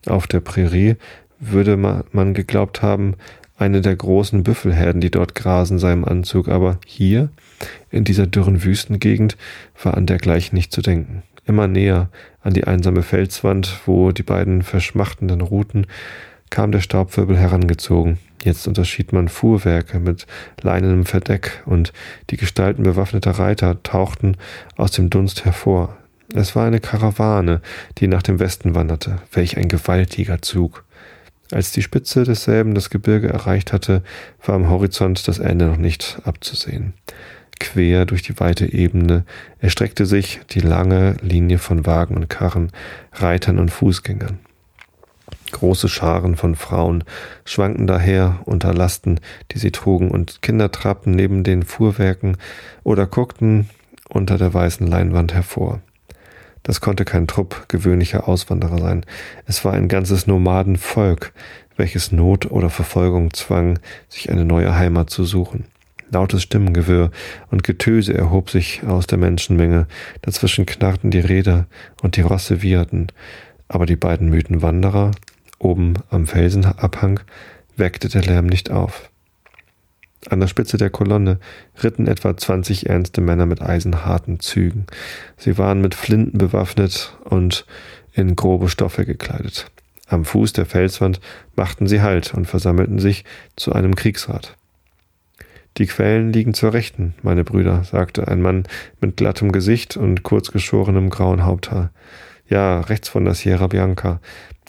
Auf der Prärie würde man geglaubt haben, eine der großen Büffelherden, die dort grasen, sei im Anzug, aber hier, in dieser dürren Wüstengegend, war an dergleichen nicht zu denken. Immer näher an die einsame Felswand, wo die beiden verschmachtenden ruhten, kam der Staubwirbel herangezogen. Jetzt unterschied man Fuhrwerke mit leinenem Verdeck und die Gestalten bewaffneter Reiter tauchten aus dem Dunst hervor. Es war eine Karawane, die nach dem Westen wanderte. Welch ein gewaltiger Zug. Als die Spitze desselben das Gebirge erreicht hatte, war am Horizont das Ende noch nicht abzusehen. Quer durch die weite Ebene erstreckte sich die lange Linie von Wagen und Karren, Reitern und Fußgängern. Große Scharen von Frauen schwankten daher unter Lasten, die sie trugen, und Kinder trabten neben den Fuhrwerken oder guckten unter der weißen Leinwand hervor. Das konnte kein Trupp gewöhnlicher Auswanderer sein. Es war ein ganzes Nomadenvolk, welches Not oder Verfolgung zwang, sich eine neue Heimat zu suchen. Lautes Stimmengewirr und Getöse erhob sich aus der Menschenmenge, dazwischen knarrten die Räder und die Rosse wieherten, aber die beiden müden Wanderer oben am Felsenabhang weckte der Lärm nicht auf. An der Spitze der Kolonne ritten etwa zwanzig ernste Männer mit eisenharten Zügen. Sie waren mit Flinten bewaffnet und in grobe Stoffe gekleidet. Am Fuß der Felswand machten sie Halt und versammelten sich zu einem Kriegsrat. Die Quellen liegen zur Rechten, meine Brüder, sagte ein Mann mit glattem Gesicht und kurzgeschorenem grauen Haupthaar. Ja, rechts von der Sierra Bianca.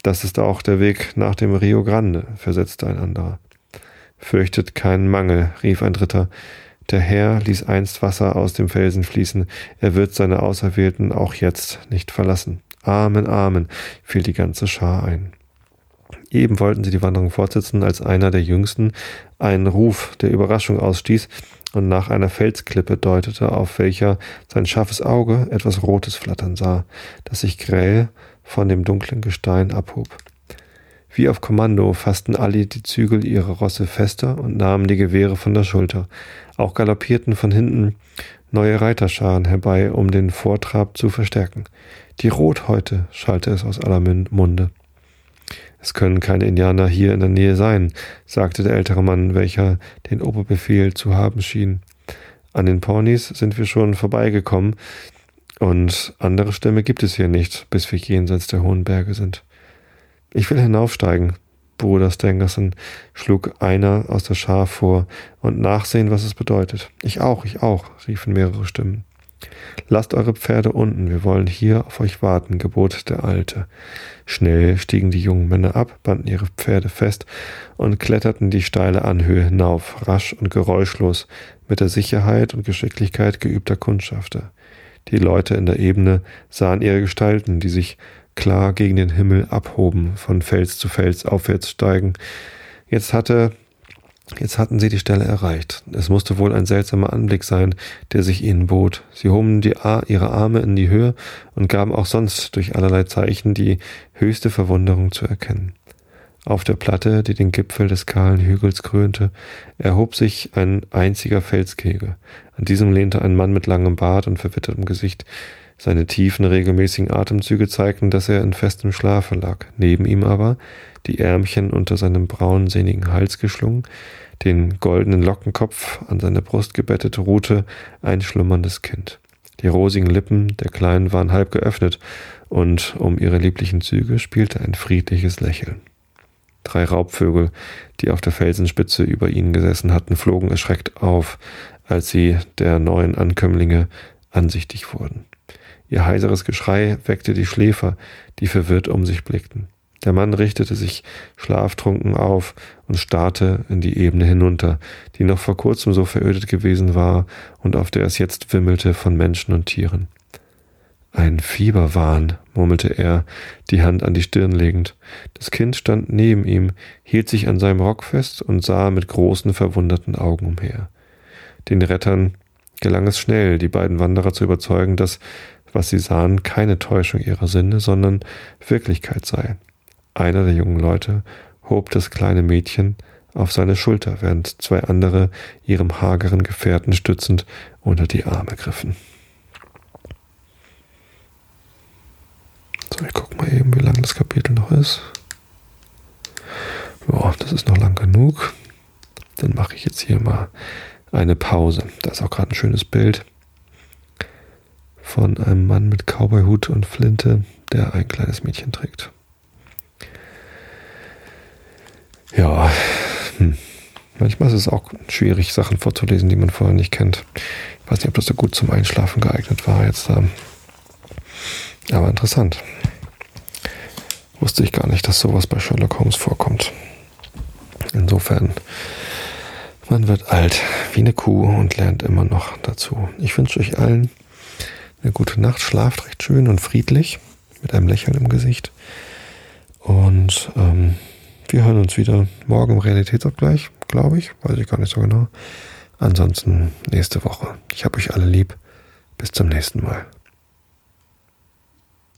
Das ist auch der Weg nach dem Rio Grande, versetzte ein anderer. Fürchtet keinen Mangel, rief ein Dritter. Der Herr ließ einst Wasser aus dem Felsen fließen, er wird seine Auserwählten auch jetzt nicht verlassen. Amen, Amen, fiel die ganze Schar ein. Eben wollten sie die Wanderung fortsetzen, als einer der Jüngsten einen Ruf der Überraschung ausstieß und nach einer Felsklippe deutete, auf welcher sein scharfes Auge etwas Rotes flattern sah, das sich grell von dem dunklen Gestein abhob. Wie auf Kommando fassten alle die Zügel ihrer Rosse fester und nahmen die Gewehre von der Schulter. Auch galoppierten von hinten neue Reiterscharen herbei, um den Vortrab zu verstärken. Die Rothäute, schallte es aus aller Munde. Es können keine Indianer hier in der Nähe sein, sagte der ältere Mann, welcher den Oberbefehl zu haben schien. An den Ponys sind wir schon vorbeigekommen, und andere Stämme gibt es hier nicht, bis wir jenseits der hohen Berge sind. Ich will hinaufsteigen, Bruder Stangerson, schlug einer aus der Schar vor, und nachsehen, was es bedeutet. Ich auch, ich auch, riefen mehrere Stimmen. Lasst eure Pferde unten, wir wollen hier auf euch warten, gebot der Alte. Schnell stiegen die jungen Männer ab, banden ihre Pferde fest und kletterten die steile Anhöhe hinauf, rasch und geräuschlos, mit der Sicherheit und Geschicklichkeit geübter Kundschafter. Die Leute in der Ebene sahen ihre Gestalten, die sich klar gegen den Himmel abhoben, von Fels zu Fels aufwärts steigen. Jetzt hatte Jetzt hatten sie die Stelle erreicht. Es musste wohl ein seltsamer Anblick sein, der sich ihnen bot. Sie hoben die ihre Arme in die Höhe und gaben auch sonst durch allerlei Zeichen die höchste Verwunderung zu erkennen. Auf der Platte, die den Gipfel des kahlen Hügels krönte, erhob sich ein einziger Felskegel. An diesem lehnte ein Mann mit langem Bart und verwittertem Gesicht. Seine tiefen, regelmäßigen Atemzüge zeigten, dass er in festem Schlafe lag. Neben ihm aber, die Ärmchen unter seinem braunen, sehnigen Hals geschlungen, den goldenen Lockenkopf an seine Brust gebettet, ruhte ein schlummerndes Kind. Die rosigen Lippen der Kleinen waren halb geöffnet, und um ihre lieblichen Züge spielte ein friedliches Lächeln. Drei Raubvögel, die auf der Felsenspitze über ihnen gesessen hatten, flogen erschreckt auf, als sie der neuen Ankömmlinge ansichtig wurden. Ihr heiseres Geschrei weckte die Schläfer, die verwirrt um sich blickten. Der Mann richtete sich schlaftrunken auf und starrte in die Ebene hinunter, die noch vor kurzem so verödet gewesen war und auf der es jetzt wimmelte von Menschen und Tieren. Ein Fieberwahn, murmelte er, die Hand an die Stirn legend. Das Kind stand neben ihm, hielt sich an seinem Rock fest und sah mit großen, verwunderten Augen umher. Den Rettern gelang es schnell, die beiden Wanderer zu überzeugen, dass, was sie sahen, keine Täuschung ihrer Sinne, sondern Wirklichkeit sei. Einer der jungen Leute hob das kleine Mädchen auf seine Schulter, während zwei andere ihrem hageren Gefährten stützend unter die Arme griffen. So, ich guck mal eben, wie lang das Kapitel noch ist. Ja, das ist noch lang genug. Dann mache ich jetzt hier mal eine Pause. Da ist auch gerade ein schönes Bild von einem Mann mit Cowboyhut und Flinte, der ein kleines Mädchen trägt. Ja, hm. manchmal ist es auch schwierig, Sachen vorzulesen, die man vorher nicht kennt. Ich weiß nicht, ob das so gut zum Einschlafen geeignet war jetzt. Ähm, aber interessant. Wusste ich gar nicht, dass sowas bei Sherlock Holmes vorkommt. Insofern, man wird alt wie eine Kuh und lernt immer noch dazu. Ich wünsche euch allen eine gute Nacht, schlaft recht schön und friedlich mit einem Lächeln im Gesicht. Und ähm, wir hören uns wieder morgen im Realitätsabgleich, glaube ich. Weiß ich gar nicht so genau. Ansonsten nächste Woche. Ich habe euch alle lieb. Bis zum nächsten Mal.